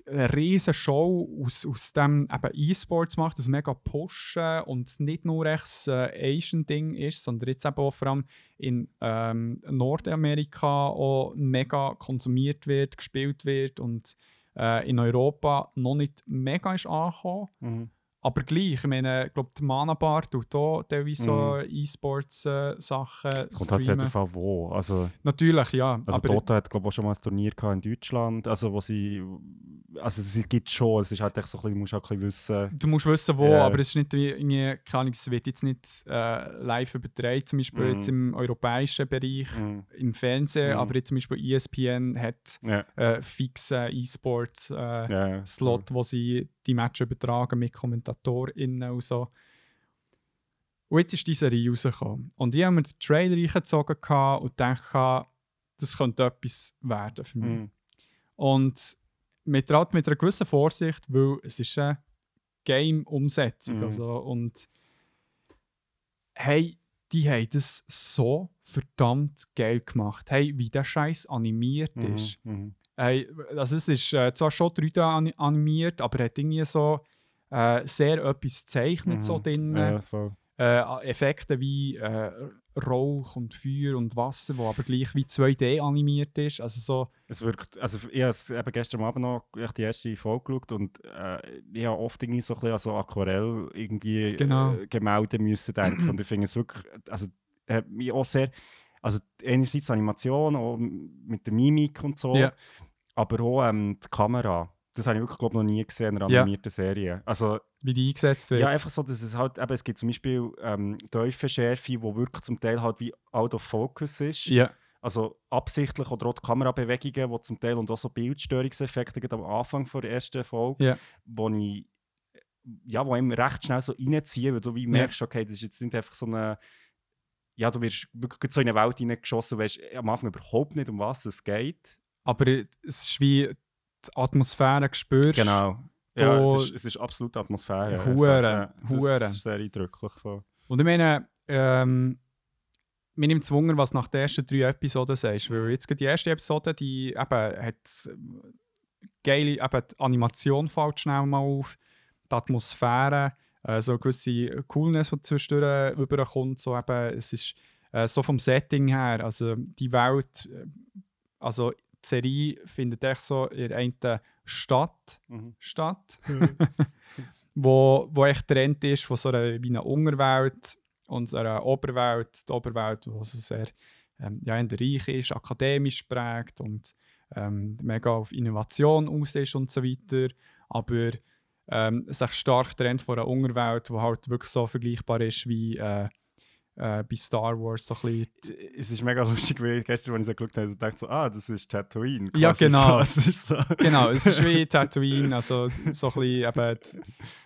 eine riesige Show aus, aus dem E-Sports mache, das mega pushen und nicht nur echt das äh, Asian-Ding ist, sondern jetzt eben auch vor allem in ähm, Nordamerika auch mega konsumiert wird, gespielt wird und äh, in Europa noch nicht mega ist angekommen. Mhm. Aber gleich, ich meine, ich glaube, die Mana Bar tut auch teilweise so E-Sports-Sachen Es kommt halt sehr streamen. darauf an, wo. Also, Natürlich, ja. also aber Dota hat glaube ich auch schon mal ein Turnier gehabt in Deutschland, also wo sie, also es gibt schon, es ist halt echt so ein bisschen, du musst halt ein bisschen wissen. du musst wissen, wo, Ja. aber es ist nicht wie, irgendwie, keine Ahnung, es wird jetzt nicht äh, live übertragen, zum Beispiel Mhm. jetzt im europäischen Bereich, Mhm. im Fernsehen, Mhm. aber jetzt zum Beispiel ESPN hat Ja, äh, fixen E-Sport-Slot, äh. Slot, wo sie die Matches übertragen mit KommentatorInnen und so. Und jetzt ist diese Serie rausgekommen. Und ich habe mir den Trailer reingezogen und dachte, das könnte etwas werden für mich. Mhm. Und mit, mit einer gewissen Vorsicht, weil es ist eine Game-Umsetzung. Mhm. Also, und hey, die haben das so verdammt geil gemacht. Hey, wie der Scheiß animiert Mhm. ist. Mhm. Hey, also es ist äh, zwar schon 3D ani- animiert, aber er hat irgendwie so äh, sehr etwas gezeichnet so Mhm. drin. Ja. Äh, Effekte wie äh, Rauch und Feuer und Wasser, wo aber gleich wie 2D animiert ist. Also so, Es wirkt, also ich habe eben gestern Abend noch die erste Folge geschaut und äh, ich habe oft irgendwie so ein bisschen an so Aquarell irgendwie Genau. äh, Gemälde müssen denken und ich finde es wirklich, also hat mich auch sehr, also einerseits Animation, auch mit der Mimik und so, Ja. aber auch ähm, die Kamera. Das habe ich wirklich glaub, noch nie gesehen in einer Ja. animierten Serie. Also wie die eingesetzt wird. Ja, einfach so, dass es halt, eben, es gibt zum Beispiel ähm, Tiefenschärfe, wo wirklich zum Teil halt wie out of focus ist. ja. Also absichtlich oder auch die Kamerabewegungen, die zum Teil und auch so Bildstörungseffekte am Anfang der ersten Folge, Ja. wo ich ja, wo einem recht schnell so reinziehen, weil du wie merkst, okay, das ist jetzt nicht einfach so eine ja, du wirst wirklich so in eine Welt hineingeschossen, weißt am Anfang überhaupt nicht, um was es geht. Aber es ist wie die Atmosphäre spürst. Genau. Ja, es ist, es ist absolut Atmosphäre. Hure, ja, hure. Das ist sehr eindrücklich. Voll. Und ich meine, ähm, mir nimmt es Wunder, was nach den ersten drei Episoden sagst. Weil jetzt die erste Episode, die eben hat ähm, geile, eben die Animation fällt schnell mal auf, die Atmosphäre, äh, so eine gewisse Coolness, die zwischendurch überkommt. So eben, es ist äh, so vom Setting her, also die Welt, äh, also die Serie findet echt so in einer Stadt Mhm. statt, wo, wo echt trennt ist von so einer, wie einer Unterwelt und so einer Oberwelt. Die Oberwelt, die so sehr ähm, ja, eher reich ist, akademisch prägt und ähm, mega auf Innovation aus ist und so weiter. Aber ähm, sich stark trennt von einer Unterwelt, die halt wirklich so vergleichbar ist wie äh, äh, bei Star Wars. So ein bisschen Es ist mega lustig, weil gestern, als ich so geschaut habe, dachte ich so, ah, das ist Tatooine. Ja, Quasi genau. So, es ist so. Genau, es ist wie Tatooine, also so ein bisschen eben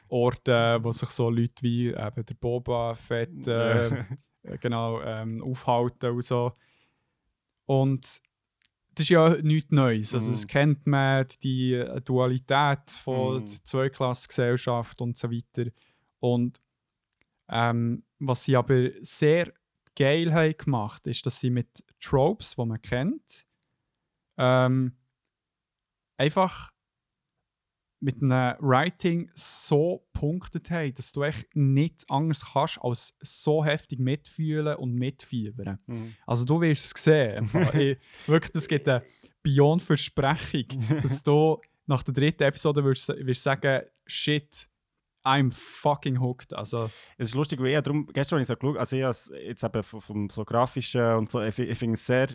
Orte, wo sich so Leute wie eben der Boba Fett äh, genau, ähm, aufhalten und so. Und das ist ja nichts Neues. Also, es Mhm. kennt man die Dualität von Mhm. der Zweiklassgesellschaft und so weiter. Und ähm, was sie aber sehr geil haben gemacht, ist, dass sie mit Tropes, die man kennt, ähm, einfach mit einem Writing so punktet haben, dass du echt nicht anders kannst, als so heftig mitfühlen und mitfiebern. Mhm. Also du wirst es sehen. ich, wirklich, das gibt eine Beyond-Versprechung, dass du nach der dritten Episode wirst, wirst sagen, shit, I'm fucking hooked. Also, Es ist lustig, weil ich darum, gestern habe ich so geschaut, also ich jetzt eben vom, so grafischen und so, ich, ich finde es sehr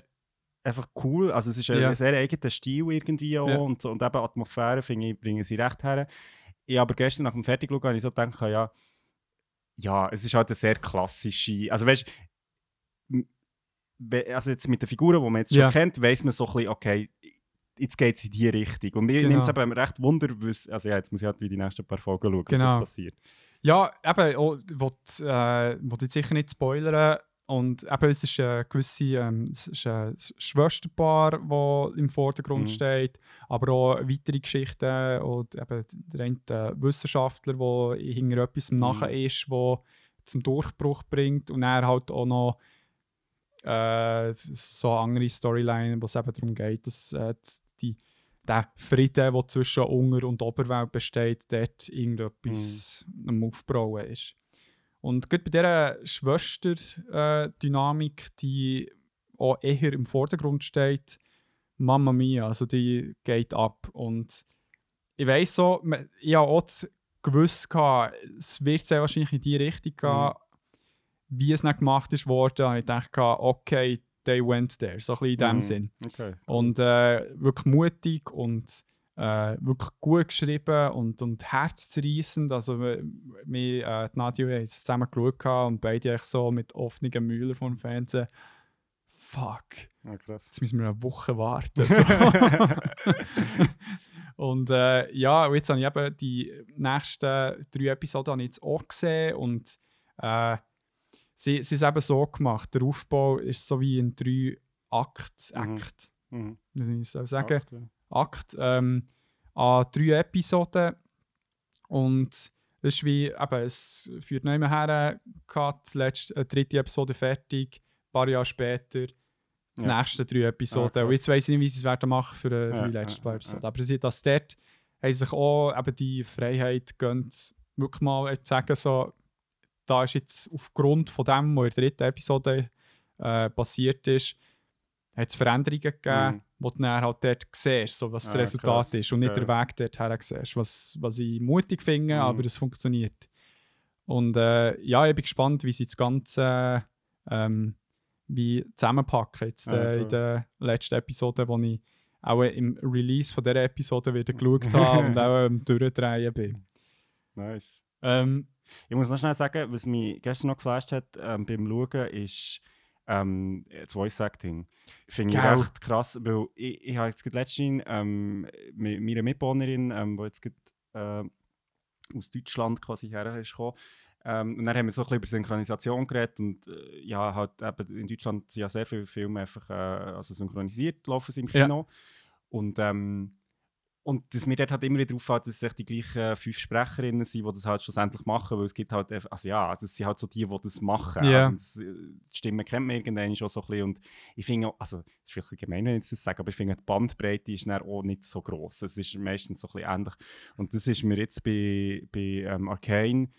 einfach cool, also es ist ein, Ja. sehr eigener Stil irgendwie auch Ja. und, so, und eben Atmosphäre, finde ich, bringen sie recht her. Ich aber gestern nach dem Fertigschauen habe ich so gedacht, ja, ja, es ist halt eine sehr klassische, also weißt du, also jetzt mit den Figuren, die man jetzt Ja. schon kennt, weiß man so ein bisschen, okay, jetzt geht es in die Richtung. Und mir Genau. nimmt es eben recht Wunder, was, also ja, jetzt muss ich halt wie die nächsten paar Folgen schauen, was Genau. jetzt passiert. Ja, eben, oh, ich will, äh, jetzt sicher nicht spoilern. Und eben, es ist ein gewisse, ähm, ist ein Schwesterpaar, das im Vordergrund Mhm. steht, aber auch weitere Geschichten und eben der eine Wissenschaftler, der hinter etwas Mhm. nachher ist, wo zum Durchbruch bringt und er halt auch noch äh, so andere Storyline, wo es eben darum geht, dass äh, die, der Frieden, der zwischen Unger und Oberwelt besteht, dort irgendetwas am Aufbauen ist. Und gerade bei dieser Schwester-Dynamik, die auch eher im Vordergrund steht, Mamma Mia, also die geht ab. Und ich weiss so, ich habe auch gewusst, es wird sehr wahrscheinlich in die Richtung gehen, wie es nicht gemacht ist worden. Und ich dachte, okay, they went there, so ein bisschen in dem Mhm. Sinn. Okay. Und äh, wirklich mutig und äh, wirklich gut geschrieben und, und herzzerreißend. Also, wir, wir, äh, die Nadia haben es zusammen geschaut und beide echt so mit offenen Mühlen vom Fernsehen. Fuck, Ja, krass. jetzt müssen wir eine Woche warten. So. und äh, ja, jetzt habe ich eben die nächsten drei Episoden jetzt auch gesehen und äh, sie, sie ist eben so gemacht. Der Aufbau ist so wie in drei Akt, Mhm. Akt, Mhm. wie soll ich das sagen? Acht, ja. Akt ähm, an drei Episoden. Und das ist wie, eben, es führt nicht mehr her, die letzte, äh, dritte Episode fertig, ein paar Jahre später, die Ja. nächsten drei Episoden. Ah, Und jetzt weiß ich nicht, wie sie es werden machen für, äh, für Ja, die letzten paar Episoden. Aber sie das dort haben sich auch eben die Freiheit gönnt, wirklich mal zu sagen, so, da ist jetzt aufgrund von dem, was in der dritten Episode äh, passiert ist, hat es Veränderungen gegeben, Mhm. wo du dann halt dort siehst, so, was das Ah, Resultat krass, ist und nicht geil. der Weg dorthin siehst, was, was ich mutig finde, Mhm. aber es funktioniert. Und äh, ja, ich bin gespannt, wie sie das Ganze ähm, wie zusammenpacken jetzt, Ja, äh, in der letzten Episode, wo ich auch im Release von dieser Episode wieder geschaut habe und auch am Durchdrehen bin. Nice. Ähm, Ich muss noch schnell sagen, was mich gestern noch geflasht hat ähm, beim Schauen, ist ähm, das Voice Acting. Finde ich recht krass, weil ich, ich habe jetzt letztens ähm, mit meiner Mitbewohnerin, ähm, die jetzt gerade, äh, aus Deutschland quasi her ist gekommen, ähm, und dann haben wir so ein bisschen über Synchronisation geredet und äh, ja, halt eben in Deutschland sind ja sehr viele Filme einfach äh, also synchronisiert, laufen sie im Ja. Kino. Und, ähm, und dass mir dort halt immer wieder auffällt, dass es die gleichen fünf Sprecherinnen sind, die das halt schlussendlich machen, weil es gibt halt, also ja, das sind halt so die, die das machen. Also das, äh, die Stimme kennt man irgendwann schon so ein bisschen und ich finde also, das ist vielleicht gemein, wenn ich das sage, aber ich finde, die Bandbreite ist dann auch nicht so groß. Es ist meistens so ein bisschen ähnlich. Und das ist mir jetzt bei, bei ähm, Arcane,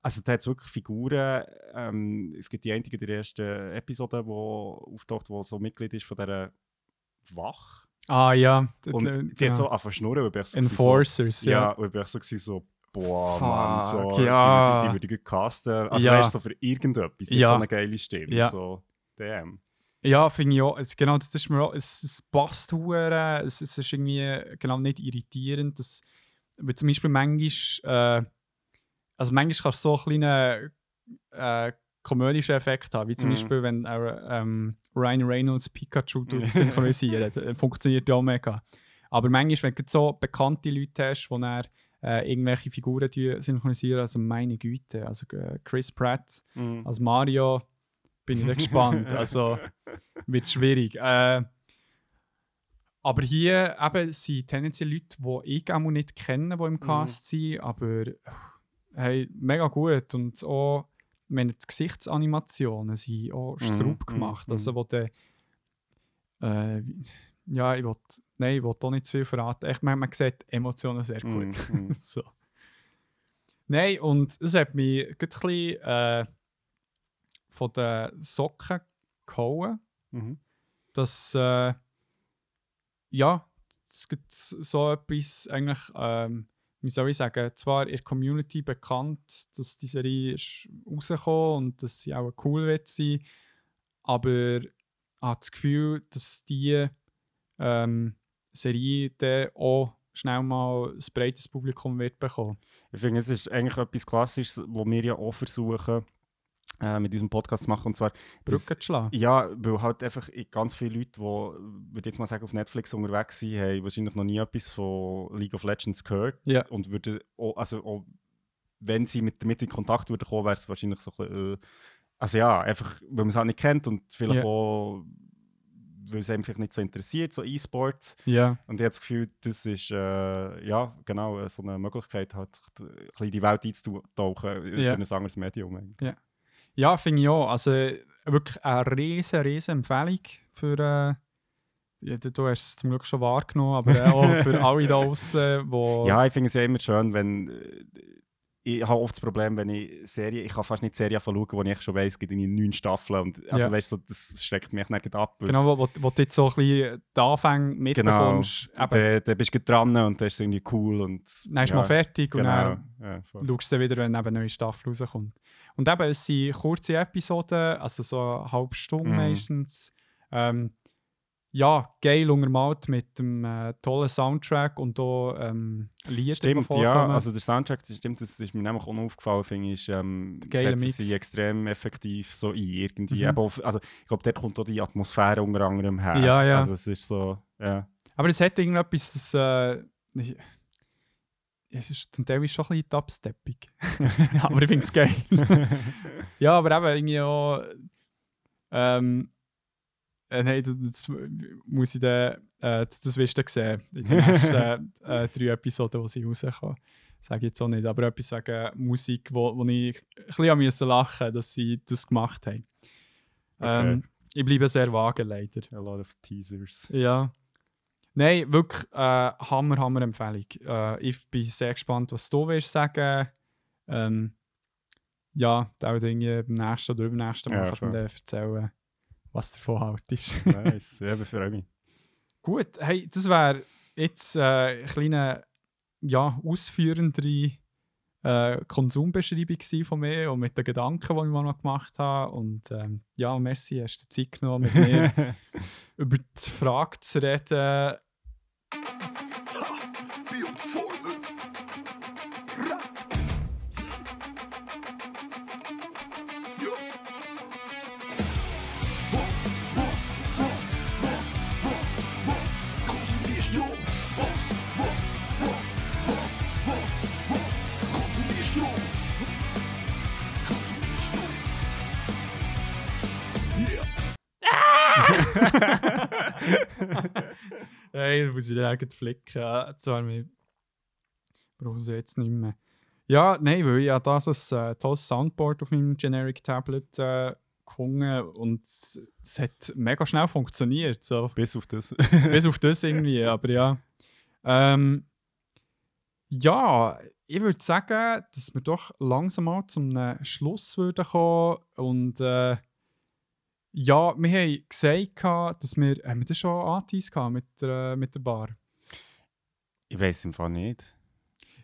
also da hat es wirklich Figuren, ähm, es gibt die einzige der ersten Episode, wo auftaucht, wo so Mitglied ist von dieser Wach. Ah ja. Und die ja. hat so zu schnurren, und ich so, Enforcers, so, ja. ja, und ich so, so boah, Mann, so, Fuck, die, ja. die, die würde ich gut casten. Also Ja. weißt du, so für irgendetwas, Ja. so eine geile Stimme, Ja. so, damn. Ja, finde ich auch. Es- Genau, das ist mir auch, es, es passt hure, es, es ist irgendwie genau nicht irritierend. Das, weil zum Beispiel manchmal, äh, also manchmal kannst du so einen kleinen äh, komödischen Effekt haben, wie zum Mhm. Beispiel, wenn äh, ähm, Ryan Reynolds Pikachu synchronisiert, äh, funktioniert ja auch mega. Aber manchmal, wenn du so bekannte Leute hast, die dann äh, irgendwelche Figuren synchronisieren, also meine Güte, also äh, Chris Pratt Mhm. als Mario bin ich gespannt. Also wird schwierig. Äh, aber hier eben sind tendenziell Leute, die ich auch nicht kenne, die im Cast sind, aber hey, mega gut. Und auch meine, die Gesichtsanimationen sind auch Mhm, straub mhm, gemacht. mhm. Also wo der äh, ja, ich will, nein, ich will auch nicht zu viel verraten. Echt, man, man sieht Emotionen sehr gut. Mhm, mhm. so. Nein, und es hat mich ein bisschen äh, von den Socken gehauen, Mhm. dass äh, ja, es gibt so etwas eigentlich, ähm, wie soll ich sagen, zwar in der Community bekannt, dass die Serie ist rausgekommen und dass sie auch cool wird sein, aber ich habe das Gefühl, dass die ähm, Serie dann auch schnell mal ein breites Publikum wird bekommen. Ich finde, es ist eigentlich etwas Klassisches, was wir ja auch versuchen, äh, mit unserem Podcast zu machen. Und zwar, Brücke zu schlagen. Ja, weil halt einfach ganz viele Leute, die, würde jetzt mal sagen, auf Netflix unterwegs sind, haben wahrscheinlich noch nie etwas von League of Legends gehört. Ja. Und würden auch, also auch, wenn sie mit, damit in Kontakt würden kommen, wäre es wahrscheinlich so ein bisschen, äh, also ja, einfach, weil man es halt nicht kennt und vielleicht Ja. auch, weil es einem vielleicht nicht so interessiert, so E-Sports. Ja. Und ich habe das Gefühl, das ist, äh, ja, genau, äh, so eine Möglichkeit, halt, sich ein bisschen in die Welt einzutauchen äh, Ja. durch ein anderes Medium. eigentlich. Ja, finde ich auch. Also wirklich eine riesen, riesen Empfehlung für. Äh, ja, du hast es zum Glück schon wahrgenommen, aber äh, auch für alle da draußen, die. Ja, ich finde es ja immer schön, wenn. Ich habe oft das Problem, wenn ich Serien, ich kann fast nicht Serien schauen, wo ich schon weiss, es gibt irgendwie neun Staffeln. Und, also Ja. weißt du, so, das schreckt mich nicht ab. Genau, es- wo, wo, wo du jetzt so ein bisschen die Anfänge genau. mitbekommst. Eben, Dann, dann bist du dran und das ist irgendwie cool. Und, dann ist ja, mal fertig und Genau. dann Ja, schaust du dann wieder, wenn eben eine neue Staffel rauskommt. Und eben, es sind kurze Episoden, also so eine halbe Stunde Mhm. meistens. Ähm, ja, geil untermalt mit einem äh, tollen Soundtrack und auch ähm, Lieder, Stimmt, ja. Also der Soundtrack, das stimmt, das ist mir nämlich auch aufgefallen, finde ich, ähm, setzen Mix. sie extrem effektiv so ein, irgendwie. Mhm. Auf, also ich glaube, dort kommt auch die Atmosphäre unter anderem her. Ja, ja. Also es ist so, ja. Aber es hat irgendetwas, das. Äh, ich- es ist zum Teil ist schon ein bisschen Dubsteppig. aber ich finde es geil. ja, aber eben irgendwie auch. Ähm, äh, nein, das, muss ich dann. Äh, das, wirst du sehen in den nächsten äh, drei Episoden, die sie rauskommen. Sage ich jetzt auch nicht. Aber etwas wegen Musik, wo, wo ich ein bisschen müssen lachen dass sie das gemacht haben. Ähm, ich bleibe sehr vage, leider. A lot of teasers. Ja. Nein, wirklich äh, Hammer, Hammer Empfehlung. Äh, ich bin sehr gespannt, was du willst sagen. Ähm, ja, da würde ich beim nächsten oder übernächsten Mal Ja, erzählen, was davon haltest. Nice, ja, ich freue mich. Gut, hey, das wäre jetzt äh, eine kleine, ja, ausführendere äh, Konsumbeschreibung von mir und mit den Gedanken, die ich mir noch gemacht habe. Und ähm, ja, merci, hast du Zeit genommen, mit mir über die Frage zu reden. hey, da muss ich dann gleich flicken. Zwar, wir brauchen sie jetzt nicht mehr. Ja, nein, weil ich habe da so ein äh, tolles Soundboard auf meinem Generic Tablet äh, gefunden und es hat mega schnell funktioniert. So. Bis auf das. Bis auf das irgendwie, aber ja. Ähm, ja, ich würde sagen, dass wir doch langsam mal zum Schluss würden kommen und äh, ja, wir haben gesagt, dass wir, haben wir das schon angeteased mit der, mit der Bar? ich weiß im Fall nicht.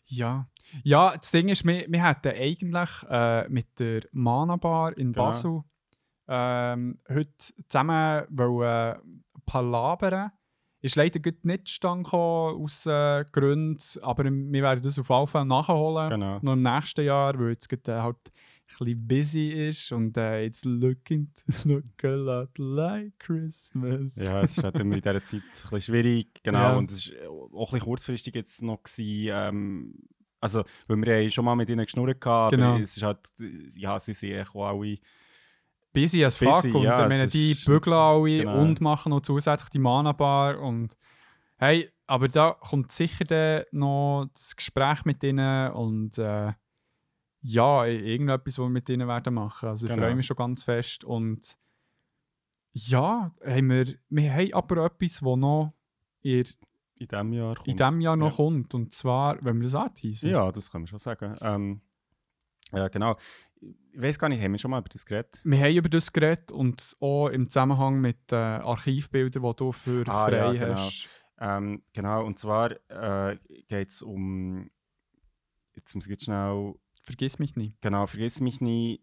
Ja. Ja, das Ding ist, wir, wir hätten eigentlich äh, mit der Mana Bar in Genau. Basel ähm, heute zusammen wollen palabern. Ist leider gut nicht zustande aus äh, Gründen, aber wir werden das auf jeden Fall nachholen. Genau. Noch im nächsten Jahr, weil jetzt gerade, äh, halt bisschen busy ist und äh, it's looking to look a lot like Christmas. Ja, es ist halt immer in dieser Zeit ein bisschen schwierig. Genau, Ja. und es war auch ein bisschen kurzfristig jetzt noch. Gewesen, ähm, also, weil wir haben schon mal mit ihnen geschnurrt hatten, Genau. aber es ist halt, ja, sie sind auch alle... busy as Busy, fuck. und ja, meine, die bügeln alle genau. und machen noch zusätzlich die Mana-Bar. Und hey, aber da kommt sicher dann noch das Gespräch mit ihnen und äh, ja, irgendetwas, was wir mit ihnen werden machen. Also ich Genau. freue mich schon ganz fest. Und ja, haben wir, wir haben aber etwas, das noch in, In diesem Jahr kommt. in diesem Jahr noch ja. kommt. Und zwar, wenn wir das anteasen. Ja, das kann man schon sagen. Ähm, ja, genau. Ich weiß gar nicht, haben wir schon mal über das geredet? Wir haben über das geredet und auch im Zusammenhang mit äh, Archivbildern, die du für Ah, frei ja, genau. hast. Ähm, genau, und zwar äh, geht es um. Jetzt muss ich jetzt schnell. Vergiss mich nicht. Genau, vergiss mich nie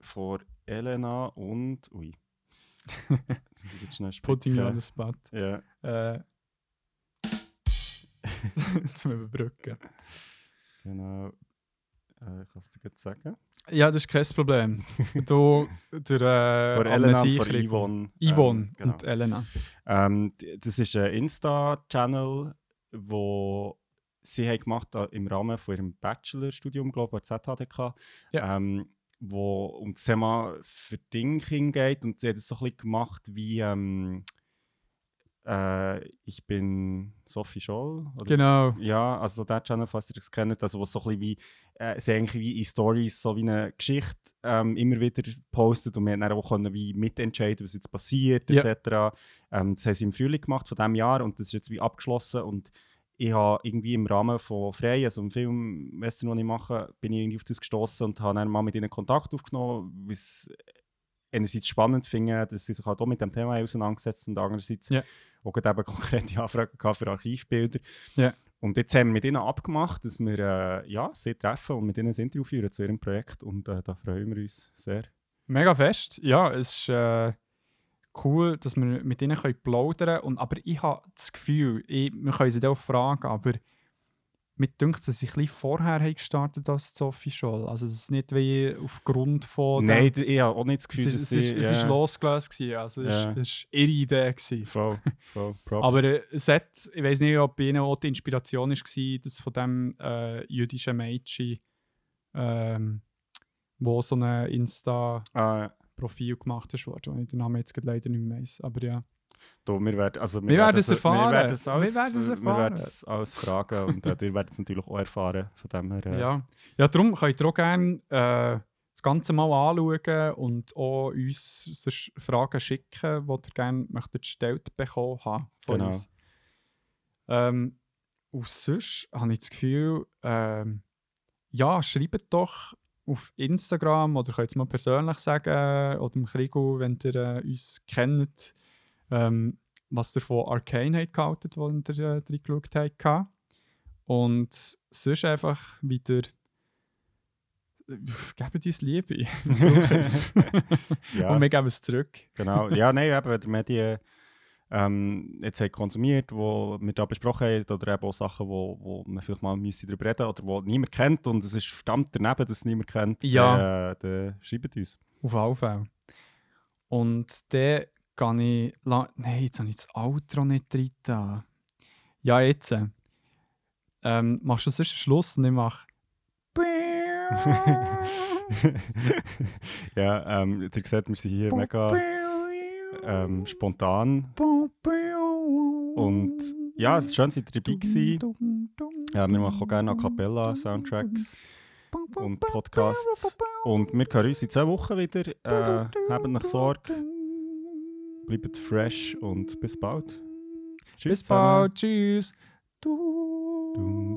vor Elena und. Ui. Putting you on the spot. Ja, Äh, zum Überbrücken. genau. Äh, ich kann es dir sagen. Ja, das ist kein Problem. Du, der äh, vor Elena und vor. Yvonne. Yvonne Ähm, genau. und Elena. Ähm, das ist ein Insta-Channel, wo sie haben gemacht im Rahmen von ihrem Bachelorstudium, glaube ich, an ZHDK, Ja. ähm, wo um das Thema Verdinking geht und sie hat es so ein bisschen gemacht wie ähm, äh, ich bin Sophie Scholl. Oder Genau. ja, also der Channel, falls ihr das kennt, also wo so ein bisschen wie, äh, sie eigentlich wie in Stories so wie eine Geschichte ähm, immer wieder postet und wir haben dann auch können wie mitentscheiden, was jetzt passiert, Ja. etc. Ähm, das haben sie im Frühling gemacht von diesem Jahr und das ist jetzt wie abgeschlossen und ich habe irgendwie im Rahmen von Frei, also im Film, weißt du, ich mache, bin ich irgendwie auf das gestoßen und habe dann mal mit ihnen Kontakt aufgenommen, weil es einerseits spannend finde, dass sie sich halt auch mit dem Thema auseinandergesetzt und andererseits Ja. auch gerade eben konkrete Anfragen für Archivbilder. Ja. Und jetzt haben wir mit ihnen abgemacht, dass wir äh, ja, sie treffen und mit ihnen ein Interview führen zu ihrem Projekt und äh, da freuen wir uns sehr. Mega fest. Ja, es ist äh, cool, dass wir mit ihnen können plaudern können. Aber ich habe das Gefühl, ich, wir können sie auch fragen, aber mir dünkt, dass sie ein bisschen vorher haben gestartet als Sophie Scholl. Also es ist nicht wie aufgrund von... Nein, ich habe auch nicht das es Gefühl, ist, dass es ist, sie... es ja, ist losgelöst gewesen. Also es Ja. es ist ihre Idee gewesen. Voll, voll, Props. Aber äh, es hat, ich weiß nicht, ob bei ihnen auch die Inspiration war, dass von dem äh, jüdischen Mädchen, ähm, wo so ein Insta-Profil Ah, gemacht ist, worden, wo ich den Namen jetzt leider nicht mehr weiss. Aber ja. du, wir werden, also, Wir werden es erfahren. Wir werden es Wir alles, werden es Wir erfahren. werden es alles fragen und äh, ihr werdet es natürlich auch erfahren. Von dem her, äh, Ja, ja darum könnt ihr auch gerne äh, das Ganze mal anschauen und auch uns Fragen schicken, die ihr gerne möchtet gestellt bekommen haben von Genau. uns. Ähm, und sonst habe ich das Gefühl, ähm, ja, schreibt doch auf Instagram oder könnt es mal persönlich sagen oder im Krigo, wenn ihr äh, uns kennt, ähm, was ihr von Arcane habt gehalten, wo ihr äh, reingeschaut habt. Und sonst einfach wieder gebt uns Liebe. Ja. Und wir geben es zurück. Genau, ja, nein, eben, wenn die Medien ähm, jetzt haben konsumiert, wo wir da besprochen haben, oder eben auch Sachen, wo, wo man vielleicht mal müsste darüber reden oder wo niemand kennt und es ist verdammt daneben, dass es niemand kennt, Ja. dann, äh, dann schreibt uns. Auf jeden Fall. Und dann kann ich. Nein, jetzt habe ich das Outro nicht drin. Ja, jetzt. äh, Ähm, machst du sonst Schluss und ich mache. ja, ähm, ihr seht, wir sind hier mega ähm, spontan. Und ja, es ist schön, ihr dabei gewesen. Ja, wir machen auch gerne A Cappella Soundtracks und Podcasts. Und wir hören uns in zwei Wochen wieder. Äh, habt noch Sorge, bleibt fresh und bis bald. Tschüss Bis bald. Tschüss. Du. Dun,